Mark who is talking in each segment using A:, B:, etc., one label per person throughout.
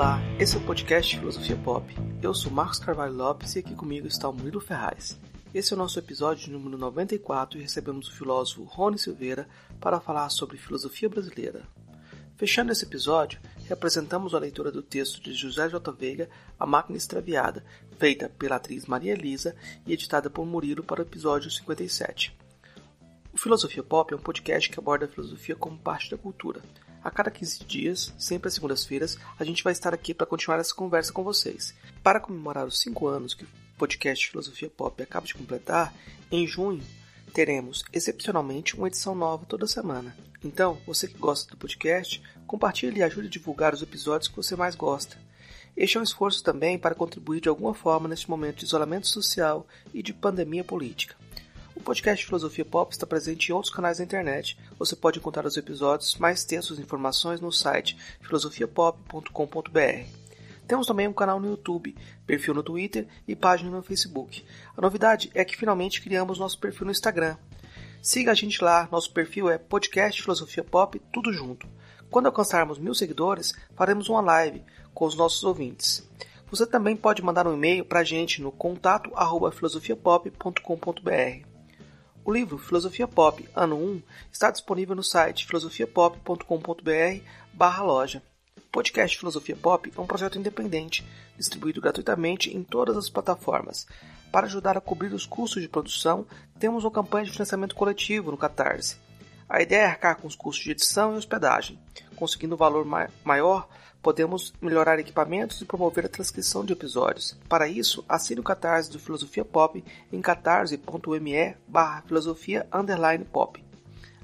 A: Olá, esse é o podcast Filosofia Pop. Eu sou Marcos Carvalho Lopes e aqui comigo está o Murilo Ferraz. Esse é o nosso episódio número 94 e recebemos o filósofo Rony Silveira para falar sobre filosofia brasileira. Fechando esse episódio, representamos a leitura do texto de José J. Veiga, A Máquina Extraviada, feita pela atriz Maria Elisa e editada por Murilo para o episódio 57. O Filosofia Pop é um podcast que aborda a filosofia como parte da cultura. A cada 15 dias, sempre às segundas-feiras, a gente vai estar aqui para continuar essa conversa com vocês. Para comemorar os 5 anos que o podcast Filosofia Pop acaba de completar, em junho teremos, excepcionalmente, uma edição nova toda semana. Então, você que gosta do podcast, compartilhe e ajude a divulgar os episódios que você mais gosta. Este é um esforço também para contribuir de alguma forma neste momento de isolamento social e de pandemia política. O podcast Filosofia Pop está presente em outros canais da internet. Você pode encontrar os episódios, mais textos e informações no site filosofiapop.com.br. Temos também um canal no YouTube, perfil no Twitter e página no Facebook. A novidade é que finalmente criamos nosso perfil no Instagram. Siga a gente lá, nosso perfil é podcast Filosofia Pop, tudo junto. Quando alcançarmos mil seguidores, faremos uma live com os nossos ouvintes. Você também pode mandar um e-mail para a gente no contato filosofiapop.com.br. O livro Filosofia Pop, ano 1, está disponível no site filosofiapop.com.br barra loja. O podcast Filosofia Pop é um projeto independente, distribuído gratuitamente em todas as plataformas. Para ajudar a cobrir os custos de produção, temos uma campanha de financiamento coletivo no Catarse. A ideia é arcar com os custos de edição e hospedagem. Conseguindo um valor maior, podemos melhorar equipamentos e promover a transcrição de episódios. Para isso, assine o Catarse do Filosofia Pop em catarse.me barra filosofia pop.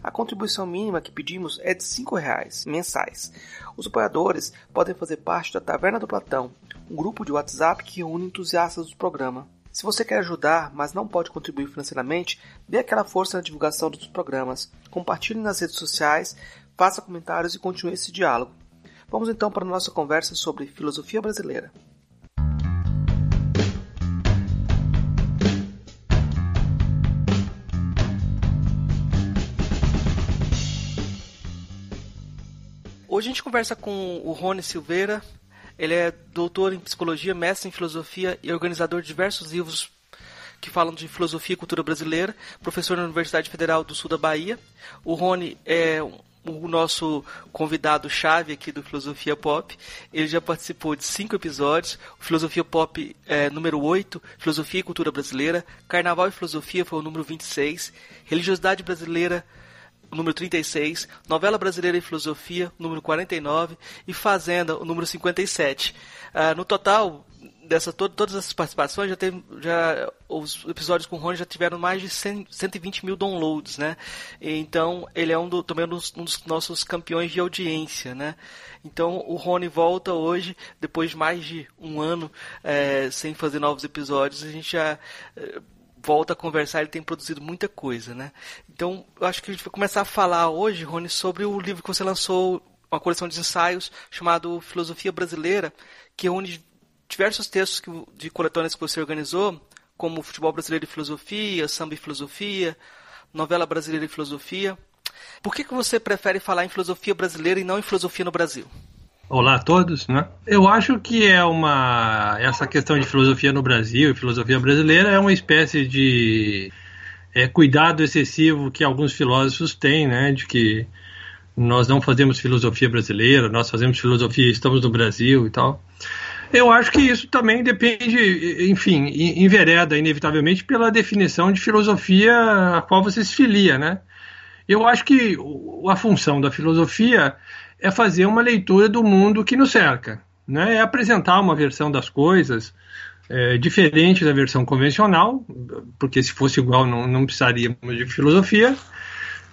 A: A contribuição mínima que pedimos é de R$ 5,00 mensais. Os apoiadores podem fazer parte da Taverna do Platão, um grupo de WhatsApp que reúne entusiastas do programa. Se você quer ajudar, mas não pode contribuir financeiramente, dê aquela força na divulgação dos programas, compartilhe nas redes sociais, faça comentários e continue esse diálogo. Vamos então para a nossa conversa sobre filosofia brasileira. Hoje a gente conversa com o Rony Silveira. Ele é doutor em psicologia, mestre em filosofia e organizador de diversos livros que falam de filosofia e cultura brasileira, professor na Universidade Federal do Sul da Bahia. O Rony é o nosso convidado chave aqui do Filosofia Pop. Ele já participou de cinco episódios. O Filosofia Pop é, número 8, Filosofia e Cultura Brasileira. Carnaval e Filosofia foi o número 26. Religiosidade Brasileira, número 36. Novela Brasileira e Filosofia, número 49. E Fazenda, o número 57. Uh, ah, no total, dessa to todas essas participações já teve já os episódios com o Rony já tiveram mais de 100, 120 mil downloads né? Então ele é um, do, também um dos, um dos, nossos campeões de audiência né? Então o Rony volta hoje depois de mais de um ano é, sem fazer novos episódios a gente já é, volta a conversar ele tem produzido muita coisa né? Então eu acho que a gente vai começar a falar hoje Rony sobre o livro que você lançou uma coleção de ensaios chamado Filosofia Brasileira que reúne diversos textos que, de coletâneas que você organizou, como Futebol Brasileiro e Filosofia, Samba e Filosofia, Novela Brasileira e Filosofia. Por que, que você prefere falar em filosofia brasileira e não em filosofia no Brasil?
B: Olá a todos, né? Eu acho que é uma essa questão de filosofia no Brasil e filosofia brasileira é uma espécie de é, cuidado excessivo que alguns filósofos têm, né? De que nós não fazemos filosofia brasileira, nós fazemos filosofia, estamos no Brasil e tal. Eu acho que isso também depende, enfim, envereda inevitavelmente pela definição de filosofia a qual você se filia, né? Eu acho que a função da filosofia é fazer uma leitura do mundo que nos cerca, né? É apresentar uma versão das coisas é, diferente da versão convencional, porque se fosse igual não, não precisaríamos de filosofia.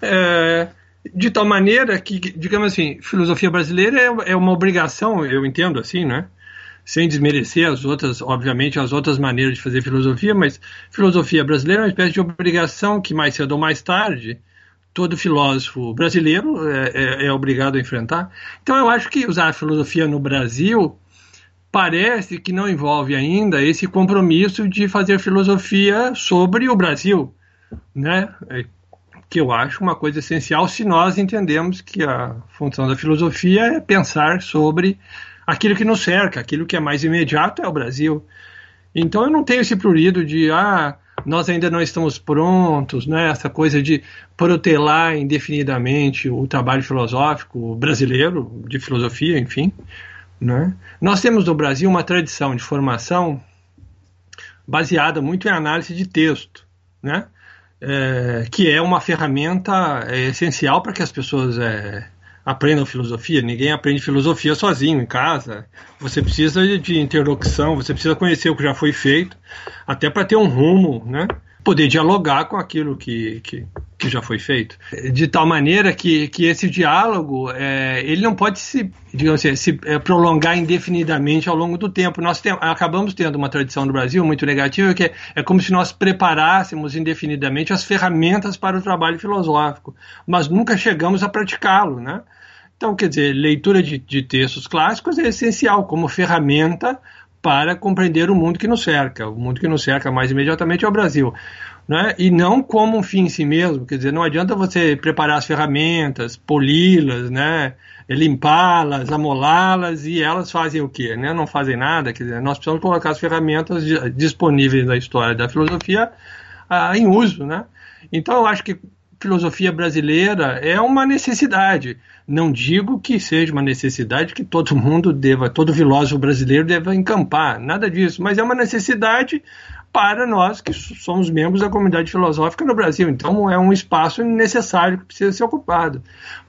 B: É, de tal maneira que, digamos assim, filosofia brasileira é, é uma obrigação, eu entendo assim, né? Sem desmerecer as outras, obviamente, as outras maneiras de fazer filosofia, mas filosofia brasileira é uma espécie de obrigação que mais cedo ou mais tarde todo filósofo brasileiro é, é, é obrigado a enfrentar. Então eu acho que usar a filosofia no Brasil parece que não envolve ainda esse compromisso de fazer filosofia sobre o Brasil, né? É, que eu acho uma coisa essencial se nós entendemos que a função da filosofia é pensar sobre aquilo que nos cerca, aquilo que é mais imediato é o Brasil. Então eu não tenho esse prurido de ah, nós ainda não estamos prontos, né? essa coisa de protelar indefinidamente o trabalho filosófico brasileiro, de filosofia, enfim. Né? Nós temos no Brasil uma tradição de formação baseada muito em análise de texto, né? É, que é uma ferramenta é, essencial para que as pessoas é, aprendam filosofia. Ninguém aprende filosofia sozinho em casa. Você precisa de interlocução, você precisa conhecer o que já foi feito, até para ter um rumo, né? Poder dialogar com aquilo que, que, que já foi feito. De tal maneira que, que esse diálogo, é, ele não pode se, digamos assim, se é, prolongar indefinidamente ao longo do tempo. Nós tem, acabamos tendo uma tradição no Brasil muito negativa, que é, é como se nós preparássemos indefinidamente as ferramentas para o trabalho filosófico, mas nunca chegamos a praticá-lo, né? Então, quer dizer, leitura de, de textos clássicos é essencial como ferramenta para compreender o mundo que nos cerca. O mundo que nos cerca mais imediatamente é o Brasil. Né? E não como um fim em si mesmo. Quer dizer, não adianta você preparar as ferramentas, poli-las, né? limpá-las, amolá-las e elas fazem o quê? Né? Não fazem nada. Quer dizer, nós precisamos colocar as ferramentas disponíveis da história da filosofia ah, em uso. Né? Então, eu acho que filosofia brasileira é uma necessidade. Não digo que seja uma necessidade que todo mundo deva, todo filósofo brasileiro deva encampar, nada disso, mas é uma necessidade para nós que somos membros da comunidade filosófica no Brasil. Então é um espaço necessário que precisa ser ocupado.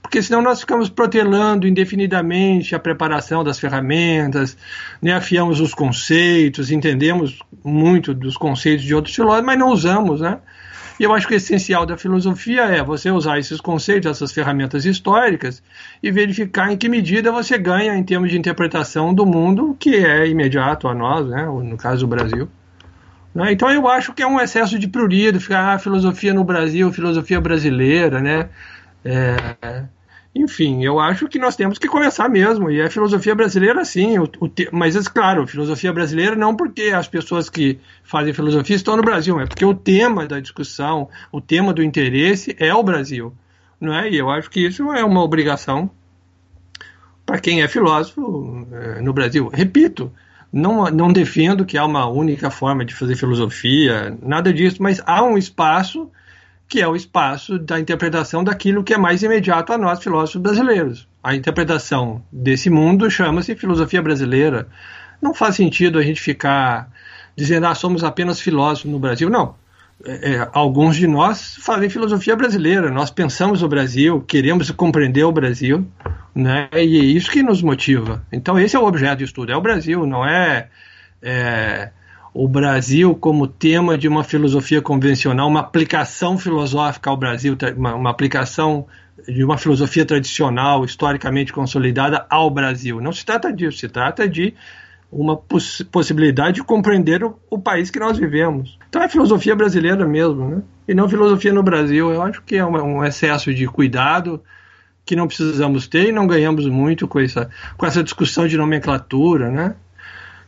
B: Porque senão nós ficamos protelando indefinidamente a preparação das ferramentas, né, afiamos os conceitos, entendemos muito dos conceitos de outros filósofos, mas não usamos, né? E eu acho que o essencial da filosofia é você usar esses conceitos, essas ferramentas históricas e verificar em que medida você ganha em termos de interpretação do mundo que é imediato a nós, né? no caso do Brasil. Né? Então eu acho que é um excesso de prurido ficar ah, filosofia no Brasil, filosofia brasileira, né? É, enfim, eu acho que nós temos que começar mesmo. E a filosofia brasileira, sim. O, o te... Mas, é claro, filosofia brasileira não porque as pessoas que fazem filosofia estão no Brasil, é porque o tema da discussão, o tema do interesse é o Brasil. Não é? E eu acho que isso é uma obrigação para quem é filósofo é, no Brasil. Repito, não, não defendo que há uma única forma de fazer filosofia, nada disso, mas há um espaço que é o espaço da interpretação daquilo que é mais imediato a nós, filósofos brasileiros. A interpretação desse mundo chama-se filosofia brasileira. Não faz sentido a gente ficar dizendo, ah, somos apenas filósofos no Brasil. Não. É, é, alguns de nós fazem filosofia brasileira. Nós pensamos o Brasil, queremos compreender o Brasil, né? E é isso que nos motiva. Então, esse é o objeto de estudo: é o Brasil, não é, é o Brasil como tema de uma filosofia convencional, uma aplicação filosófica ao Brasil, uma, uma aplicação de uma filosofia tradicional, historicamente consolidada ao Brasil. Não se trata disso, se trata de uma poss possibilidade de compreender o, o, país que nós vivemos. Então é filosofia brasileira mesmo, né? E não filosofia no Brasil. Eu acho que é uma, um excesso de cuidado que não precisamos ter e não ganhamos muito com essa, com essa discussão de nomenclatura, né?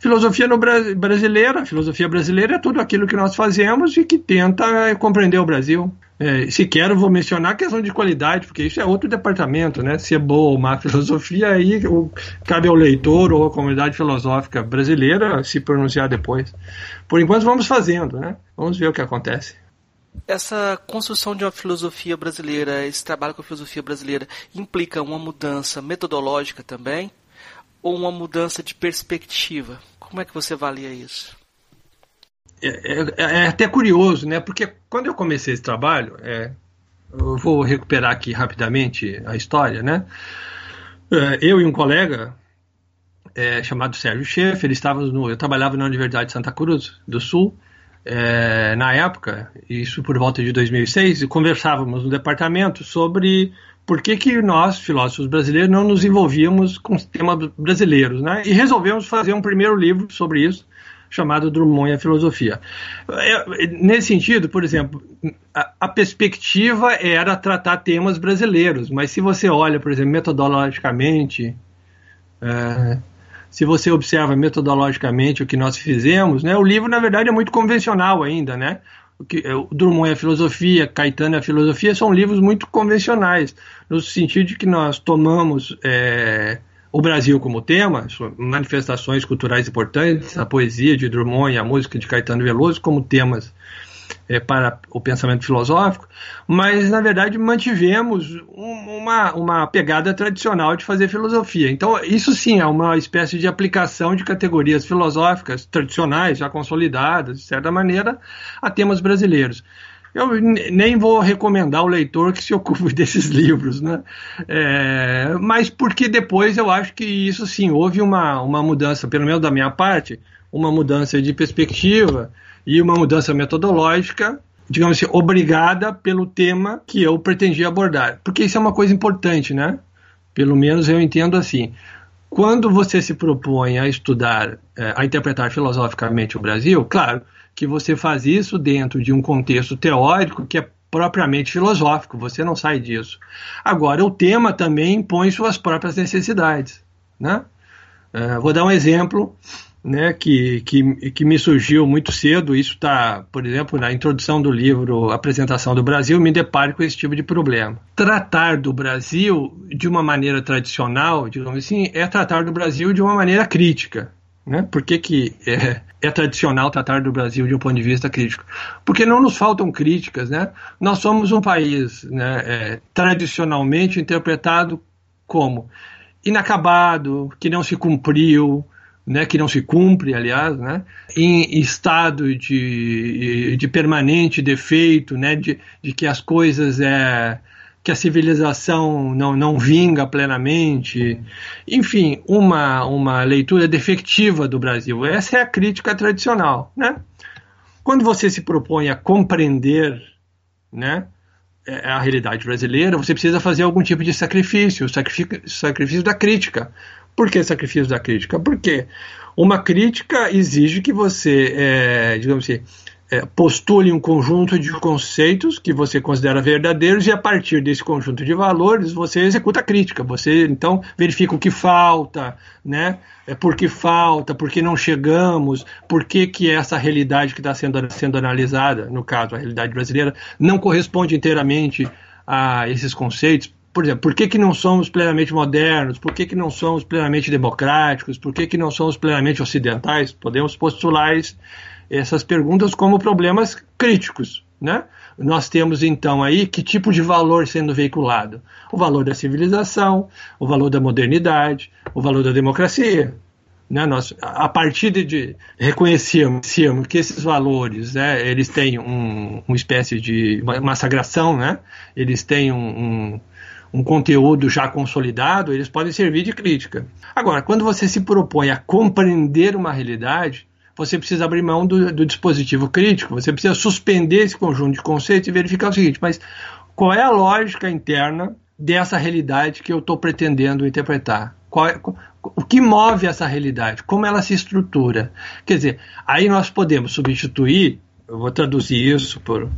B: Filosofia no Bra brasileira, filosofia brasileira é tudo aquilo que nós fazemos e que tenta compreender o Brasil. É, sequer vou mencionar a questão de qualidade, porque isso é outro departamento, né? Se é boa ou má filosofia, aí cabe ao leitor ou à comunidade filosófica brasileira se pronunciar depois. Por enquanto, vamos fazendo, né? Vamos ver o que acontece.
C: Essa construção de uma filosofia brasileira, esse trabalho com a filosofia brasileira, implica uma mudança metodológica também? ou uma mudança de perspectiva? Como é que você avalia isso?
B: É, é, é até curioso, né? Porque quando eu comecei esse trabalho, é, eu vou recuperar aqui rapidamente a história, né? É, eu e um colega é, chamado Sérgio Schaefer, estávamos no, eu trabalhava na Universidade de Santa Cruz do Sul é, na época, isso por volta de 2006, e conversávamos no departamento sobre por que, que nós, filósofos brasileiros, não nos envolvíamos com temas brasileiros, né? E resolvemos fazer um primeiro livro sobre isso, chamado Drummond e a Filosofia. É, nesse sentido, por exemplo, a, a, perspectiva era tratar temas brasileiros, mas se você olha, por exemplo, metodologicamente, é, se você observa metodologicamente o que nós fizemos, né, o livro, na verdade, é muito convencional ainda, né? Que, é, Drummond e a filosofia, Caetano e a filosofia são livros muito convencionais, no sentido de que nós tomamos é, o Brasil como tema, manifestações culturais importantes, a poesia de Drummond e a música de Caetano Veloso como temas é, para o pensamento filosófico, mas na verdade mantivemos um, uma, uma pegada tradicional de fazer filosofia. Então, isso sim é uma espécie de aplicação de categorias filosóficas tradicionais, já consolidadas, de certa maneira, a temas brasileiros. Eu nem vou recomendar o leitor que se ocupe desses livros, né? É, mas porque depois eu acho que isso sim, houve uma, uma mudança, pelo menos da minha parte, uma mudança de perspectiva e uma mudança metodológica, digamos assim, obrigada pelo tema que eu pretendia abordar. Porque isso é uma coisa importante, né? Pelo menos eu entendo assim. Quando você se propõe a estudar, é, a interpretar filosoficamente o Brasil, claro que você faz isso dentro de um contexto teórico que é propriamente filosófico, você não sai disso. Agora, o tema também impõe suas próprias necessidades. Né? Uh, vou dar um exemplo né, que, que, que me surgiu muito cedo. Isso está, por exemplo, na introdução do livro Apresentação do Brasil, me deparo com esse tipo de problema. Tratar do Brasil de uma maneira tradicional, digamos assim, é tratar do Brasil de uma maneira crítica. Né? Por que, que é, é, tradicional tratar do Brasil de um ponto de vista crítico? Porque não nos faltam críticas. Né? Nós somos um país né, é, tradicionalmente interpretado como inacabado, que não se cumpriu, né, que não se cumpre, aliás, né, em estado de, de permanente defeito, né, de, de que as coisas é que a civilização não, não vinga plenamente, enfim, uma, uma leitura defectiva do Brasil. Essa é a crítica tradicional, né? Quando você se propõe a compreender, né, é, a realidade brasileira, você precisa fazer algum tipo de sacrifício, sacrifício, sacrifício da crítica. Por que sacrifício da crítica? Porque uma crítica exige que você, é, digamos assim, é, postule um conjunto de conceitos que você considera verdadeiros e a partir desse conjunto de valores você executa a crítica. Você então verifica o que falta, né? É por que falta, por que não chegamos, por que, que essa realidade que está sendo, sendo analisada, no caso a realidade brasileira, não corresponde inteiramente a esses conceitos por exemplo, por que, que não somos plenamente modernos? Por que, que não somos plenamente democráticos? Por que, que não somos plenamente ocidentais? Podemos postular essas perguntas como problemas críticos, né? Nós temos então aí que tipo de valor sendo veiculado? O valor da civilização, o valor da modernidade, o valor da democracia. Né? Nós, a partir de reconhecermos que esses valores, né, eles têm um, uma espécie de uma, uma sagração, né? eles têm um, um um conteúdo já consolidado, eles podem servir de crítica. Agora, quando você se propõe a compreender uma realidade, você precisa abrir mão do, do dispositivo crítico, você precisa suspender esse conjunto de conceitos e verificar o seguinte: mas qual é a lógica interna dessa realidade que eu estou pretendendo interpretar? É, o que move essa realidade? Como ela se estrutura? Quer dizer, aí nós podemos substituir, eu vou traduzir isso por.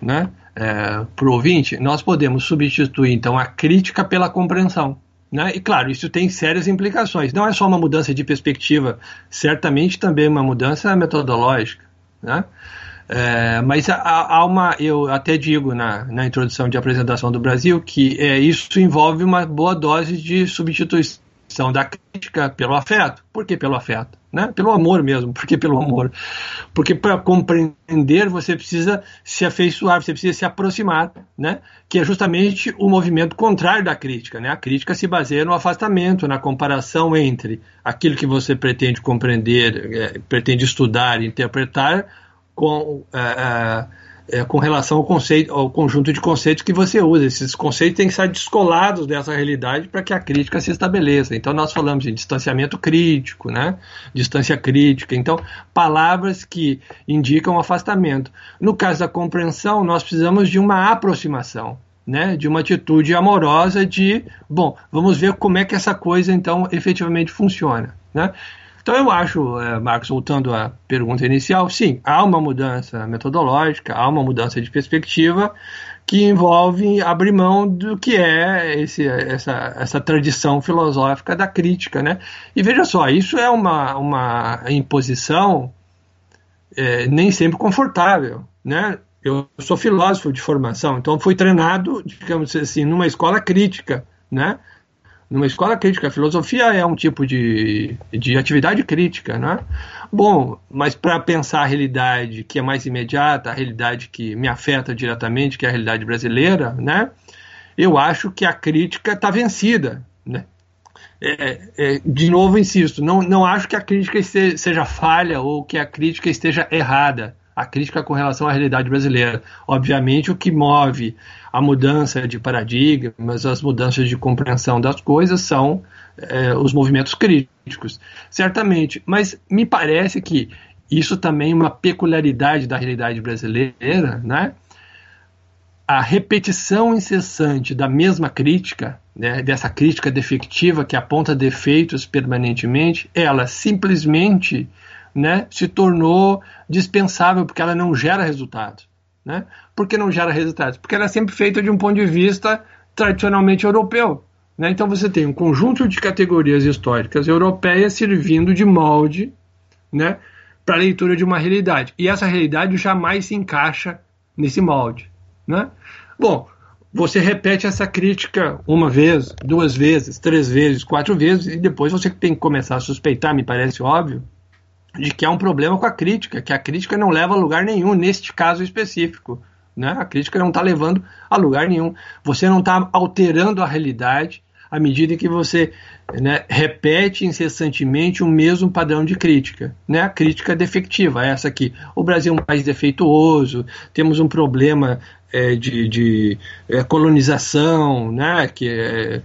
B: Né? É, para o ouvinte, nós podemos substituir então a crítica pela compreensão. Né? E claro, isso tem sérias implicações. Não é só uma mudança de perspectiva, certamente também uma mudança metodológica. Né? É, mas há, há, uma, eu até digo na, na introdução de apresentação do Brasil que é, isso envolve uma boa dose de substituição da crítica pelo afeto. Por que pelo afeto? Né? Pelo amor mesmo. Por que pelo amor? Porque para compreender você precisa se afeiçoar, você precisa se aproximar, né? que é justamente o movimento contrário da crítica. Né? A crítica se baseia no afastamento, na comparação entre aquilo que você pretende compreender, é, pretende estudar, interpretar, com. É, é, é, com relação ao conceito, ao conjunto de conceitos que você usa. Esses conceitos têm que estar descolados dessa realidade para que a crítica se estabeleça. Então nós falamos de distanciamento crítico, né? Distância crítica. Então palavras que indicam afastamento. No caso da compreensão, nós precisamos de uma aproximação. Né, de uma atitude amorosa de, bom, vamos ver como é que essa coisa então efetivamente funciona. Né? Então eu acho, é, Marcos, voltando à pergunta inicial, sim, há uma mudança metodológica, há uma mudança de perspectiva que envolve abrir mão do que é esse, essa, essa tradição filosófica da crítica, né? E veja só, isso é uma, uma imposição é, nem sempre confortável, né? Eu sou filósofo de formação, então fui treinado, digamos assim, numa escola crítica, né? Numa escola crítica. A filosofia é um tipo de, de atividade crítica, né? Bom, mas para pensar a realidade que é mais imediata, a realidade que me afeta diretamente, que é a realidade brasileira, né? Eu acho que a crítica está vencida, né? É, é, de novo, insisto, não, não acho que a crítica seja falha ou que a crítica esteja errada. A crítica com relação à realidade brasileira. Obviamente, o que move a mudança de paradigmas, as mudanças de compreensão das coisas são é, os movimentos críticos. Certamente, mas me parece que isso também é uma peculiaridade da realidade brasileira, né? A repetição incessante da mesma crítica, né, dessa crítica defectiva que aponta defeitos permanentemente, ela simplesmente né, se tornou dispensável porque ela não gera resultados. Né? Por que não gera resultados? Porque ela é sempre feita de um ponto de vista tradicionalmente europeu. Né? Então você tem um conjunto de categorias históricas europeias servindo de molde né, para a leitura de uma realidade. E essa realidade jamais se encaixa nesse molde. Né? Bom, você repete essa crítica uma vez, duas vezes, três vezes, quatro vezes, e depois você tem que começar a suspeitar, me parece óbvio, de que há um problema com a crítica, que a crítica não leva a lugar nenhum neste caso específico. Né? A crítica não está levando a lugar nenhum. Você não está alterando a realidade à medida que você né, repete incessantemente o mesmo padrão de crítica. Né? A crítica defectiva, essa aqui. O Brasil é um país defeituoso, temos um problema é, de, de é, colonização, né, que é é,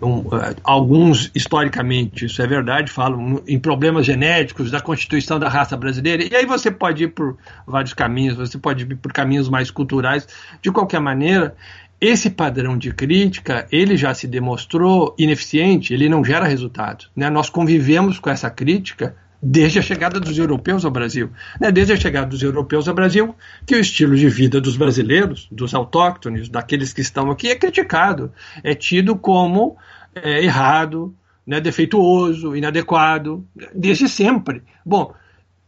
B: um, alguns historicamente, isso é verdade, falam em problemas genéticos da constituição da raça brasileira, e aí você pode ir por vários caminhos, você pode ir por caminhos mais culturais. De qualquer maneira, esse padrão de crítica, ele já se demonstrou ineficiente, ele não gera resultados. Né? Nós convivemos com essa crítica desde a chegada dos europeus ao Brasil. Né? Desde a chegada dos europeus ao Brasil, que o estilo de vida dos brasileiros, dos autóctones, daqueles que estão aqui, é criticado, é tido como é, errado, né? defeituoso, inadequado, desde sempre. Bom,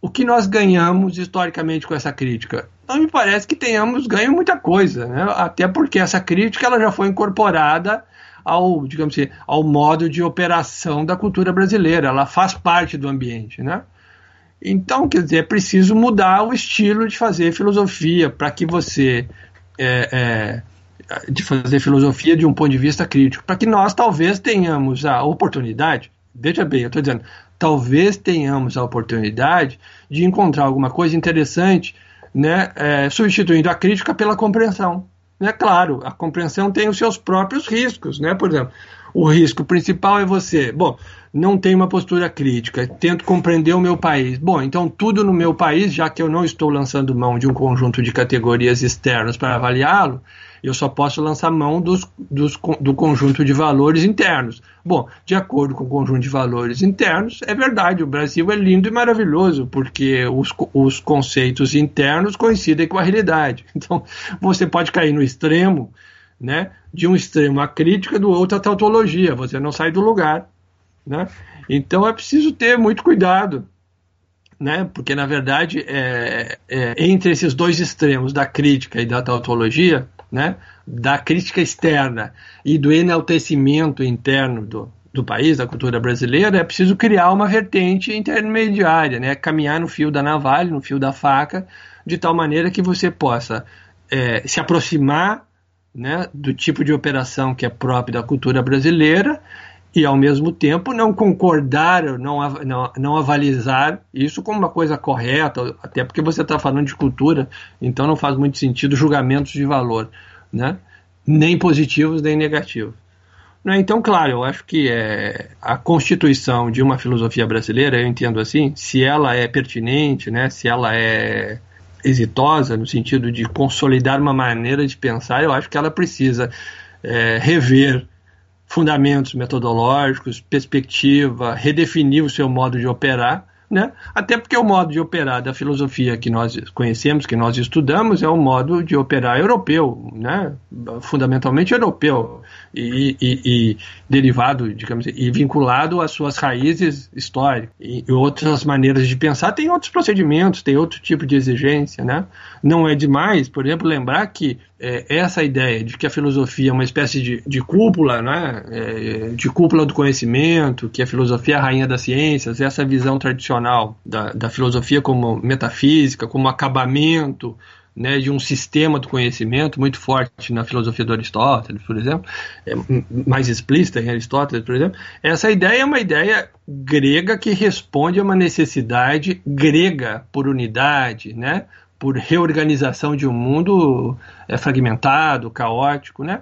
B: o que nós ganhamos historicamente com essa crítica? Não me parece que tenhamos ganho muita coisa, né? até porque essa crítica ela já foi incorporada ao, digamos assim, ao modo de operação da cultura brasileira. Ela faz parte do ambiente, né? Então, quer dizer, é preciso mudar o estilo de fazer filosofia para que você é, é, de fazer filosofia de um ponto de vista crítico, para que nós talvez tenhamos a oportunidade. Veja bem, eu estou dizendo, talvez tenhamos a oportunidade de encontrar alguma coisa interessante, né, é, substituindo a crítica pela compreensão. É claro, a compreensão tem os seus próprios riscos, né? Por exemplo, o risco principal é você, bom, não tenho uma postura crítica, tento compreender o meu país. Bom, então tudo no meu país, já que eu não estou lançando mão de um conjunto de categorias externas para avaliá-lo, eu só posso lançar mão dos, dos, do conjunto de valores internos. Bom, de acordo com o conjunto de valores internos, é verdade, o Brasil é lindo e maravilhoso, porque os, os conceitos internos coincidem com a realidade. Então, você pode cair no extremo, né, de um extremo a crítica, do outro a tautologia, você não sai do lugar. Né? Então, é preciso ter muito cuidado. Né? Porque, na verdade, é, é, entre esses dois extremos, da crítica e da tautologia, né, da crítica externa e do enaltecimento interno do, do país, da cultura brasileira, é preciso criar uma vertente intermediária, né, caminhar no fio da navalha, no fio da faca, de tal maneira que você possa é, se aproximar né, do tipo de operação que é próprio da cultura brasileira e, ao mesmo tempo, não concordar, não, não, não avalizar isso como uma coisa correta, até porque você está falando de cultura, então não faz muito sentido julgamentos de valor, né? nem positivos nem negativos. Né? Então, claro, eu acho que é, a constituição de uma filosofia brasileira, eu entendo assim, se ela é pertinente, né, se ela é exitosa no sentido de consolidar uma maneira de pensar, eu acho que ela precisa é, rever fundamentos metodológicos, perspectiva, redefinir o seu modo de operar, né? Até porque o modo de operar da filosofia que nós conhecemos, que nós estudamos, é um modo de operar europeu, né? fundamentalmente europeu, e, e, e derivado, digamos, e vinculado às suas raízes históricas. E outras maneiras de pensar tem outros procedimentos, tem outro tipo de exigência. Né? Não é demais, por exemplo, lembrar que é, essa ideia de que a filosofia é uma espécie de, de cúpula, né, é, de cúpula do conhecimento, que a filosofia é a rainha das ciências, essa visão tradicional da, da filosofia como metafísica, como acabamento né, de um sistema do conhecimento muito forte na filosofia do Aristóteles, por exemplo, é mais explícita em Aristóteles, por exemplo. Essa ideia é uma ideia grega que responde a uma necessidade grega por unidade, né, por reorganização de um mundo é, fragmentado, caótico, né?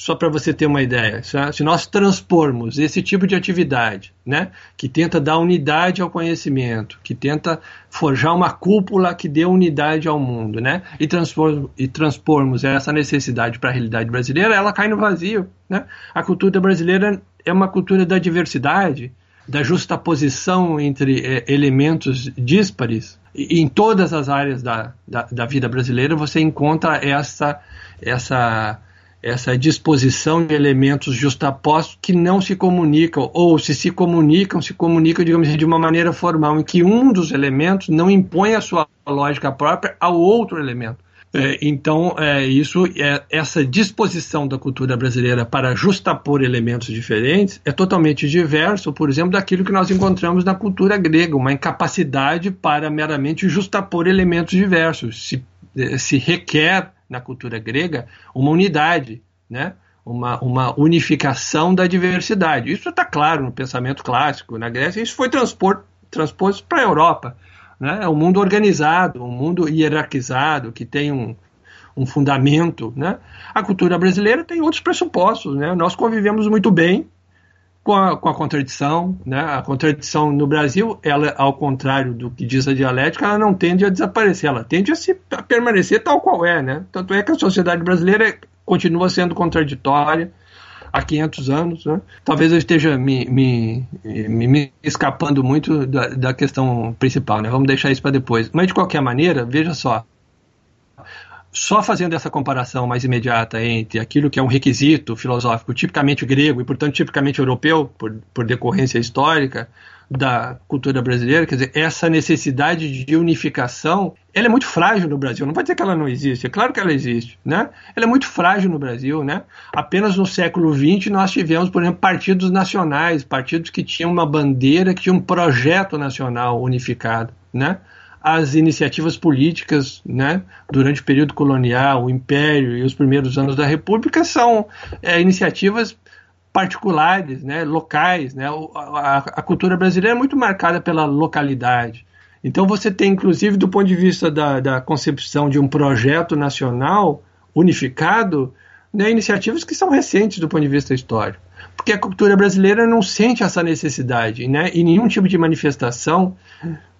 B: Só para você ter uma ideia, se nós transpormos esse tipo de atividade, né, que tenta dar unidade ao conhecimento, que tenta forjar uma cúpula que dê unidade ao mundo, né, e, transpor, e transpormos essa necessidade para a realidade brasileira, ela cai no vazio, né? A cultura brasileira é uma cultura da diversidade, da justaposição entre é, elementos díspares. Em todas as áreas da, da, da vida brasileira você encontra essa essa essa disposição de elementos justapostos que não se comunicam, ou se se comunicam, se comunicam, digamos assim, de uma maneira formal, em que um dos elementos não impõe a sua lógica própria ao outro elemento. É, então, é, isso é, essa disposição da cultura brasileira para justapor elementos diferentes é totalmente diverso, por exemplo, daquilo que nós encontramos na cultura grega, uma incapacidade para meramente justapor elementos diversos. Se, se requer na cultura grega uma unidade, né? uma, uma unificação da diversidade. Isso está claro no pensamento clássico na Grécia, isso foi transposto para a Europa. Né? É um mundo organizado, um mundo hierarquizado, que tem um, um fundamento. Né? A cultura brasileira tem outros pressupostos. Né? Nós convivemos muito bem com a, com a contradição. Né? A contradição no Brasil, ela, ao contrário do que diz a dialética, ela não tende a desaparecer, ela tende a, se, a permanecer tal qual é. Né? Tanto é que a sociedade brasileira continua sendo contraditória há 500 anos. Né? Talvez eu esteja me, me, me, me escapando muito da, da, questão principal, né? vamos deixar isso para depois. Mas, de qualquer maneira, veja só, só fazendo essa comparação mais imediata entre aquilo que é um requisito filosófico tipicamente grego e, portanto, tipicamente europeu, por, por decorrência histórica da cultura brasileira, quer dizer, essa necessidade de unificação, ela é muito frágil no Brasil. Não vai dizer que ela não existe, é claro que ela existe, né? Ela é muito frágil no Brasil, né? Apenas no século XX nós tivemos, por exemplo, partidos nacionais, partidos que tinham uma bandeira, que tinham um projeto nacional unificado, né? As iniciativas políticas né, durante o período colonial, o Império e os primeiros anos da República são é, iniciativas particulares, né, locais. Né? A, a, cultura brasileira é muito marcada pela localidade. Então você tem, inclusive, do ponto de vista da, da concepção de um projeto nacional unificado, né, iniciativas que são recentes do ponto de vista histórico. Porque a cultura brasileira não sente essa necessidade. Né? Em nenhum tipo de manifestação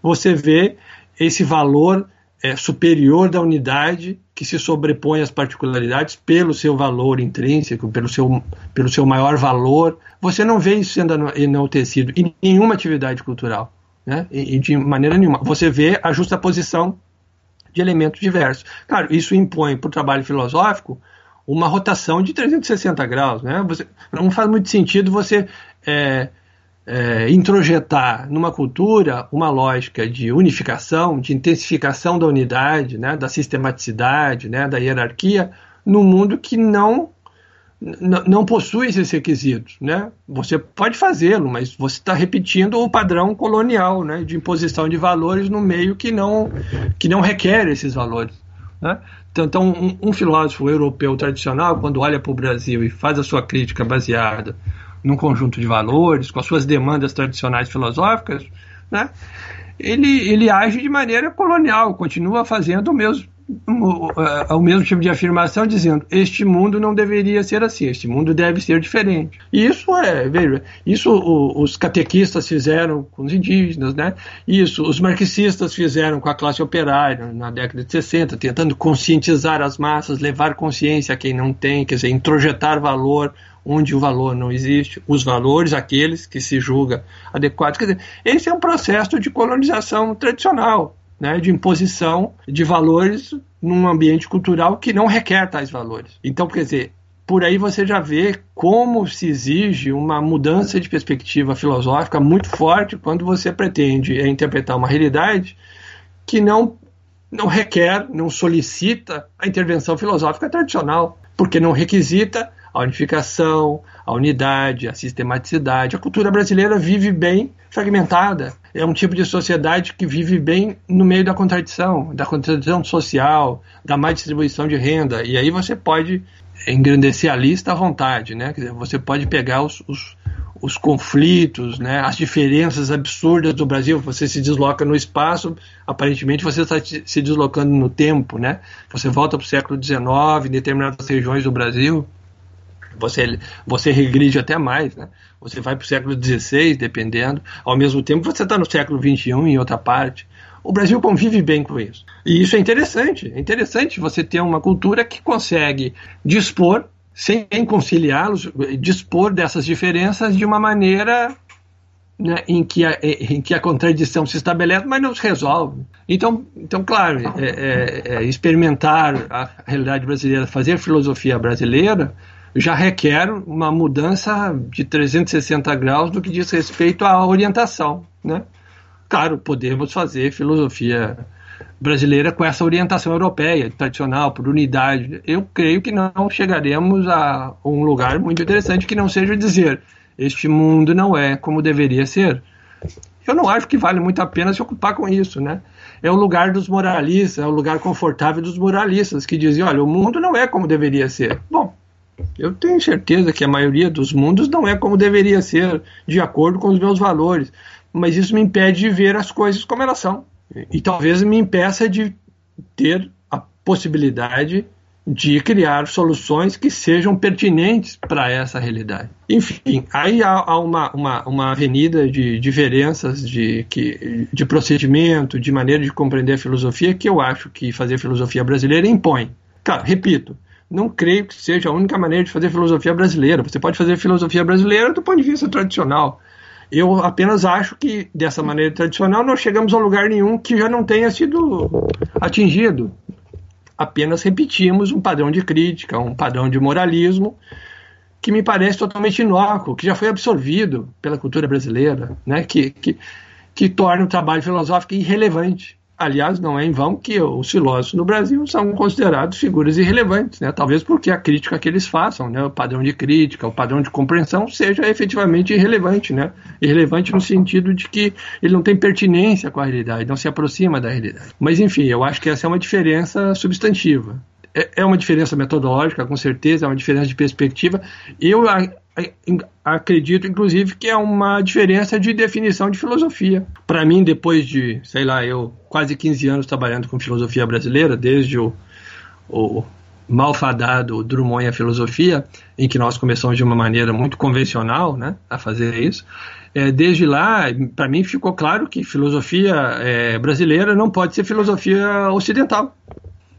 B: você vê esse valor é, superior da unidade que se sobrepõe às particularidades pelo seu valor intrínseco, pelo seu, pelo seu maior valor. Você não vê isso sendo enaltecido em nenhuma atividade cultural, né? e, de maneira nenhuma. Você vê a justa posição de elementos diversos. Claro, isso impõe para o trabalho filosófico uma rotação de 360 graus. Né? Você, não faz muito sentido você é, é, introjetar numa cultura uma lógica de unificação, de intensificação da unidade, né, da sistematicidade, né, da hierarquia, num mundo que não não possui esses requisitos, né? Você pode fazê-lo, mas você está repetindo o padrão colonial, né, de imposição de valores no meio que não que não requer esses valores. Né? Então, então um, um filósofo europeu tradicional, quando olha para o Brasil e faz a sua crítica baseada num conjunto de valores, com as suas demandas tradicionais filosóficas, né? ele, ele age de maneira colonial, continua fazendo o mesmo, o, o mesmo tipo de afirmação, dizendo este mundo não deveria ser assim, este mundo deve ser diferente. E isso é, veja, isso o, os catequistas fizeram com os indígenas, né? Isso os marxistas fizeram com a classe operária na década de 60, tentando conscientizar as massas, levar consciência a quem não tem, quer dizer, introjetar valor onde o valor não existe, os valores, aqueles que se julga adequados. Quer dizer, esse é um processo de colonização tradicional, né, de imposição de valores num ambiente cultural que não requer tais valores. Então, quer dizer, por aí você já vê como se exige uma mudança de perspectiva filosófica muito forte quando você pretende interpretar uma realidade que não não requer, não solicita a intervenção filosófica tradicional, porque não requisita a unificação, a unidade, a sistematicidade. A cultura brasileira vive bem fragmentada. É um tipo de sociedade que vive bem no meio da contradição, da contradição social, da má distribuição de renda. E aí você pode engrandecer a lista à vontade, né? Dizer, você pode pegar os, os, os conflitos, né? as diferenças absurdas do Brasil. Você se desloca no espaço, aparentemente você está se deslocando no tempo, né? Você volta para o século XIX, em determinadas regiões do Brasil, você, você regride até mais, né? Você vai para o século XVI, dependendo. Ao mesmo tempo, você está no século XXI em outra parte. O Brasil convive bem com isso. E isso é interessante. É interessante você ter uma cultura que consegue dispor, sem conciliá-los, dispor dessas diferenças de uma maneira né, em, que a, em que a contradição se estabelece, mas não se resolve. Então, então claro, é, é, é experimentar a realidade brasileira, fazer filosofia brasileira, já requer uma mudança de 360 graus no que diz respeito à orientação. Né? Claro, podemos fazer filosofia brasileira com essa orientação europeia, tradicional, por unidade. Eu creio que não chegaremos a um lugar muito interessante que não seja dizer este mundo não é como deveria ser. Eu não acho que vale muito a pena se ocupar com isso, né? É o lugar dos moralistas, é o lugar confortável dos moralistas que dizem, olha, o mundo não é como deveria ser. Bom, eu tenho certeza que a maioria dos mundos não é como deveria ser, de acordo com os meus valores. Mas isso me impede de ver as coisas como elas são. E talvez me impeça de ter a possibilidade de criar soluções que sejam pertinentes para essa realidade. Enfim, aí há, há uma, uma, uma, avenida de diferenças de, que, de procedimento, de maneira de compreender a filosofia, que eu acho que fazer filosofia brasileira impõe. Claro, repito, não creio que seja a única maneira de fazer filosofia brasileira. Você pode fazer filosofia brasileira do ponto de vista tradicional. Eu apenas acho que dessa maneira tradicional nós chegamos a lugar nenhum que já não tenha sido atingido. Apenas repetimos um padrão de crítica, um padrão de moralismo que me parece totalmente inócuo, que já foi absorvido pela cultura brasileira, né? que, que, que torna o trabalho filosófico irrelevante. Aliás, não é em vão que os filósofos no Brasil são considerados figuras irrelevantes, né? talvez porque a crítica que eles façam, né? o padrão de crítica, o padrão de compreensão, seja efetivamente irrelevante. Né? Irrelevante no sentido de que ele não tem pertinência com a realidade, não se aproxima da realidade. Mas, enfim, eu acho que essa é uma diferença substantiva. É, é uma diferença metodológica, com certeza, é uma diferença de perspectiva. Eu acredito, inclusive, que é uma diferença de definição de filosofia. Para mim, depois de, sei lá, eu quase 15 anos trabalhando com filosofia brasileira, desde o, o malfadado Drummond e a filosofia, em que nós começamos de uma maneira muito convencional né, a fazer isso. É, desde lá, para mim ficou claro que filosofia é, brasileira não pode ser filosofia ocidental.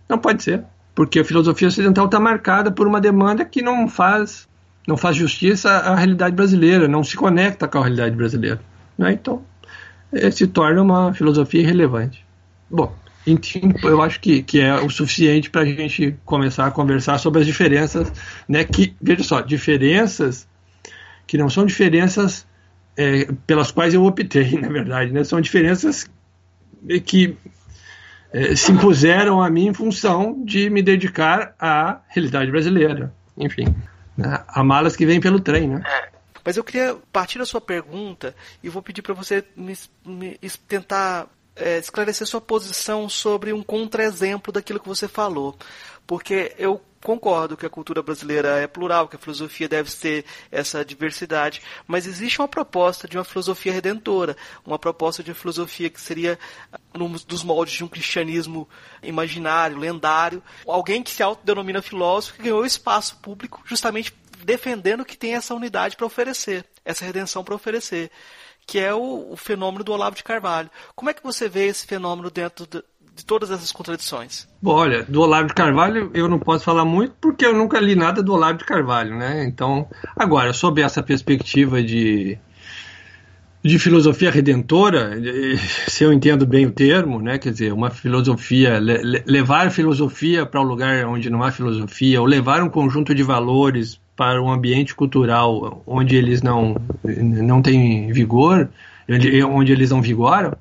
B: Não pode ser. Porque a filosofia ocidental está marcada por uma demanda que não faz não faz justiça à realidade brasileira, não se conecta com a realidade brasileira. Né? Então, é, se torna uma filosofia irrelevante. Bom, enfim, eu acho que, que é o suficiente para a gente começar a conversar sobre as diferenças, né? Que, veja só, diferenças que não são diferenças é, pelas quais eu optei, na verdade, né? São diferenças que é, se impuseram a mim em função de me dedicar à realidade brasileira. Enfim. Né? Há malas que vêm pelo trem, né? É.
C: Mas eu queria partir da sua pergunta e vou pedir para você me, me tentar é, esclarecer sua posição sobre um contra-exemplo daquilo que você falou. Porque eu concordo que a cultura brasileira é plural, que a filosofia deve ter essa diversidade, mas existe uma proposta de uma filosofia redentora, uma proposta de uma filosofia que seria um dos moldes de um cristianismo imaginário, lendário, alguém que se autodenomina filósofo que ganhou espaço público justamente defendendo que tem essa unidade para oferecer, essa redenção para oferecer, que é o, o, fenômeno do Olavo de Carvalho. Como é que você vê esse fenômeno dentro de todas essas contradições?
B: Bom, olha, do Olavo de Carvalho eu não posso falar muito porque eu nunca li nada do Olavo de Carvalho, né? Então, agora, sob essa perspectiva de, de filosofia redentora, se eu entendo bem o termo, né? Quer dizer, uma filosofia, le, levar filosofia para um lugar onde não há filosofia, ou levar um conjunto de valores para um ambiente cultural onde eles não, não têm vigor, onde, eles não vigoram,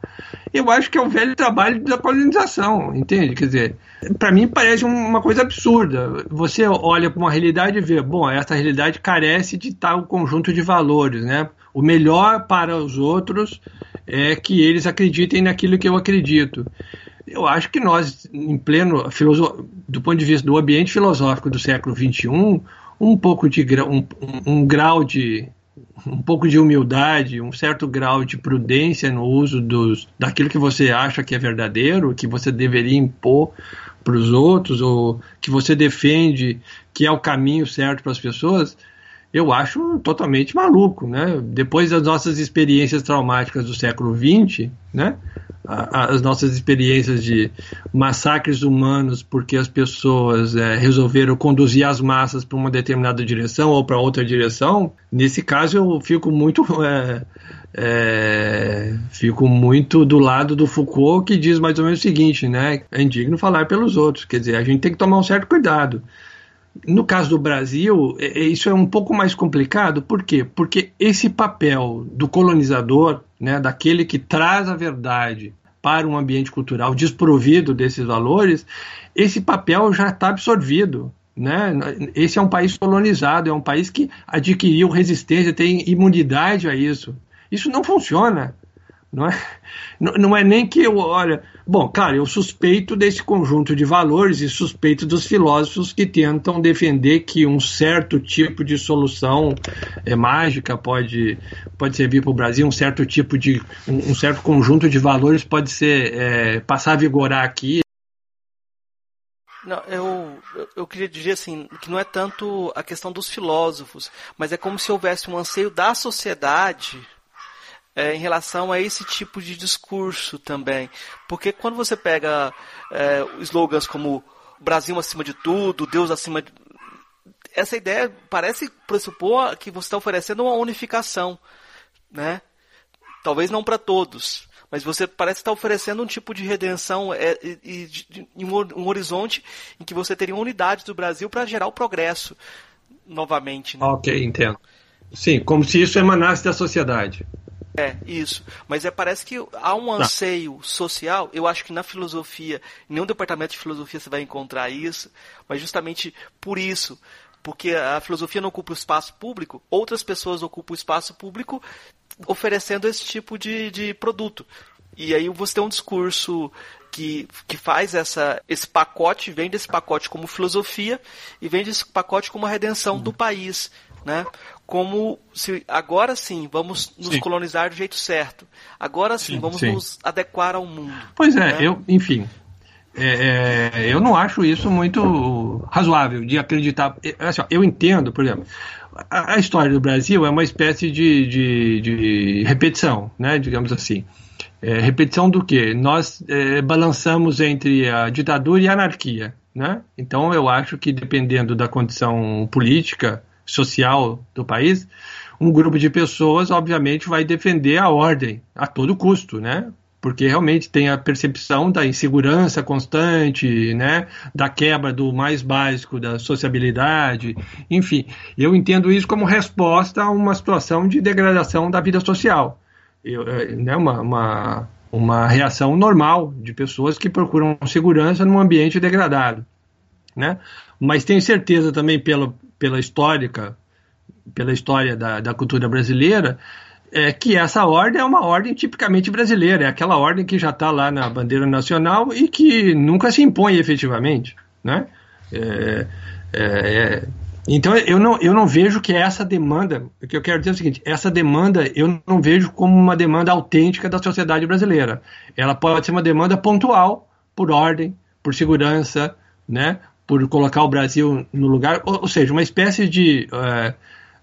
B: eu acho que é o velho trabalho da colonização, entende? Quer dizer, para mim parece uma coisa absurda. Você olha para uma realidade e vê, bom, essa realidade carece de tal conjunto de valores, né? O melhor para os outros é que eles acreditem naquilo que eu acredito. Eu acho que nós, em pleno, do ponto de vista do ambiente filosófico do século XXI, um pouco de um, um grau de um pouco de humildade, um certo grau de prudência no uso dos, daquilo que você acha que é verdadeiro, que você deveria impor para os outros, ou que você defende que é o caminho certo para as pessoas, eu acho totalmente maluco, né? Depois das nossas experiências traumáticas do século XX, né? As nossas experiências de massacres humanos porque as pessoas é, resolveram conduzir as massas para uma determinada direção ou para outra direção. Nesse caso, eu fico muito é, é, fico muito do lado do Foucault que diz mais ou menos o seguinte, né? É indigno falar pelos outros. Quer dizer, a gente tem que tomar um certo cuidado. No caso do Brasil, é, é, isso é um pouco mais complicado, por quê? Porque esse papel do colonizador, né, daquele que traz a verdade para um ambiente cultural desprovido desses valores, esse papel já está absorvido. Né? Esse é um país colonizado, é um país que adquiriu resistência, tem imunidade a isso. Isso não funciona. Não é, não é nem que eu, olha, bom, claro, eu suspeito desse conjunto de valores e suspeito dos filósofos que tentam defender que um certo tipo de solução é, mágica pode, pode servir para o Brasil, um certo tipo de, um, um, certo conjunto de valores pode ser, é, passar a vigorar aqui.
C: Não, eu, eu queria dizer assim, que não é tanto a questão dos filósofos, mas é como se houvesse um anseio da sociedade é, em relação a esse tipo de discurso também. Porque quando você pega é, slogans como Brasil acima de tudo, Deus acima de. Essa ideia parece pressupor que você está oferecendo uma unificação. Né? Talvez não para todos, mas você parece estar oferecendo um tipo de redenção é, e, e, e um, um, horizonte em que você teria uma unidade do Brasil para gerar o progresso novamente. Né?
B: Ok, entendo. Sim, como se isso emanasse da sociedade.
C: É, isso. Mas é, parece que há um anseio tá. social. Eu acho que na filosofia, em nenhum departamento de filosofia você vai encontrar isso, mas justamente por isso. Porque a filosofia não ocupa o espaço público, outras pessoas ocupam o espaço público oferecendo esse tipo de, de produto. E aí você tem um discurso que, que faz essa, esse pacote, vende esse pacote como filosofia e vende esse pacote como a redenção do país. Né? Como se agora sim vamos nos sim. colonizar do jeito certo. Agora sim, sim vamos sim. nos adequar ao mundo.
B: Pois é, né? eu, enfim, é, é, eu não acho isso muito razoável de acreditar. É, assim, eu entendo, por exemplo, a, a, história do Brasil é uma espécie de, de, de repetição, né, digamos assim. É, repetição do que? Nós é, balançamos entre a ditadura e a anarquia. Né? Então eu acho que dependendo da condição política social do país, um grupo de pessoas, obviamente, vai defender a ordem a todo custo, né? Porque realmente tem a percepção da insegurança constante, né? Da quebra do mais básico da sociabilidade, enfim. Eu entendo isso como resposta a uma situação de degradação da vida social. Eu, é, né, uma, uma, uma reação normal de pessoas que procuram segurança num ambiente degradado. Né? Mas tenho certeza também pelo, pela histórica, pela história da, da cultura brasileira, é que essa ordem é uma ordem tipicamente brasileira, é aquela ordem que já está lá na bandeira nacional e que nunca se impõe efetivamente, né? É, é, é, então eu não, eu não vejo que essa demanda, o que eu quero dizer é o seguinte, essa demanda eu não vejo como uma demanda autêntica da sociedade brasileira. Ela pode ser uma demanda pontual, por ordem, por segurança, né? Por colocar o Brasil no lugar, ou, ou seja, uma espécie de uh,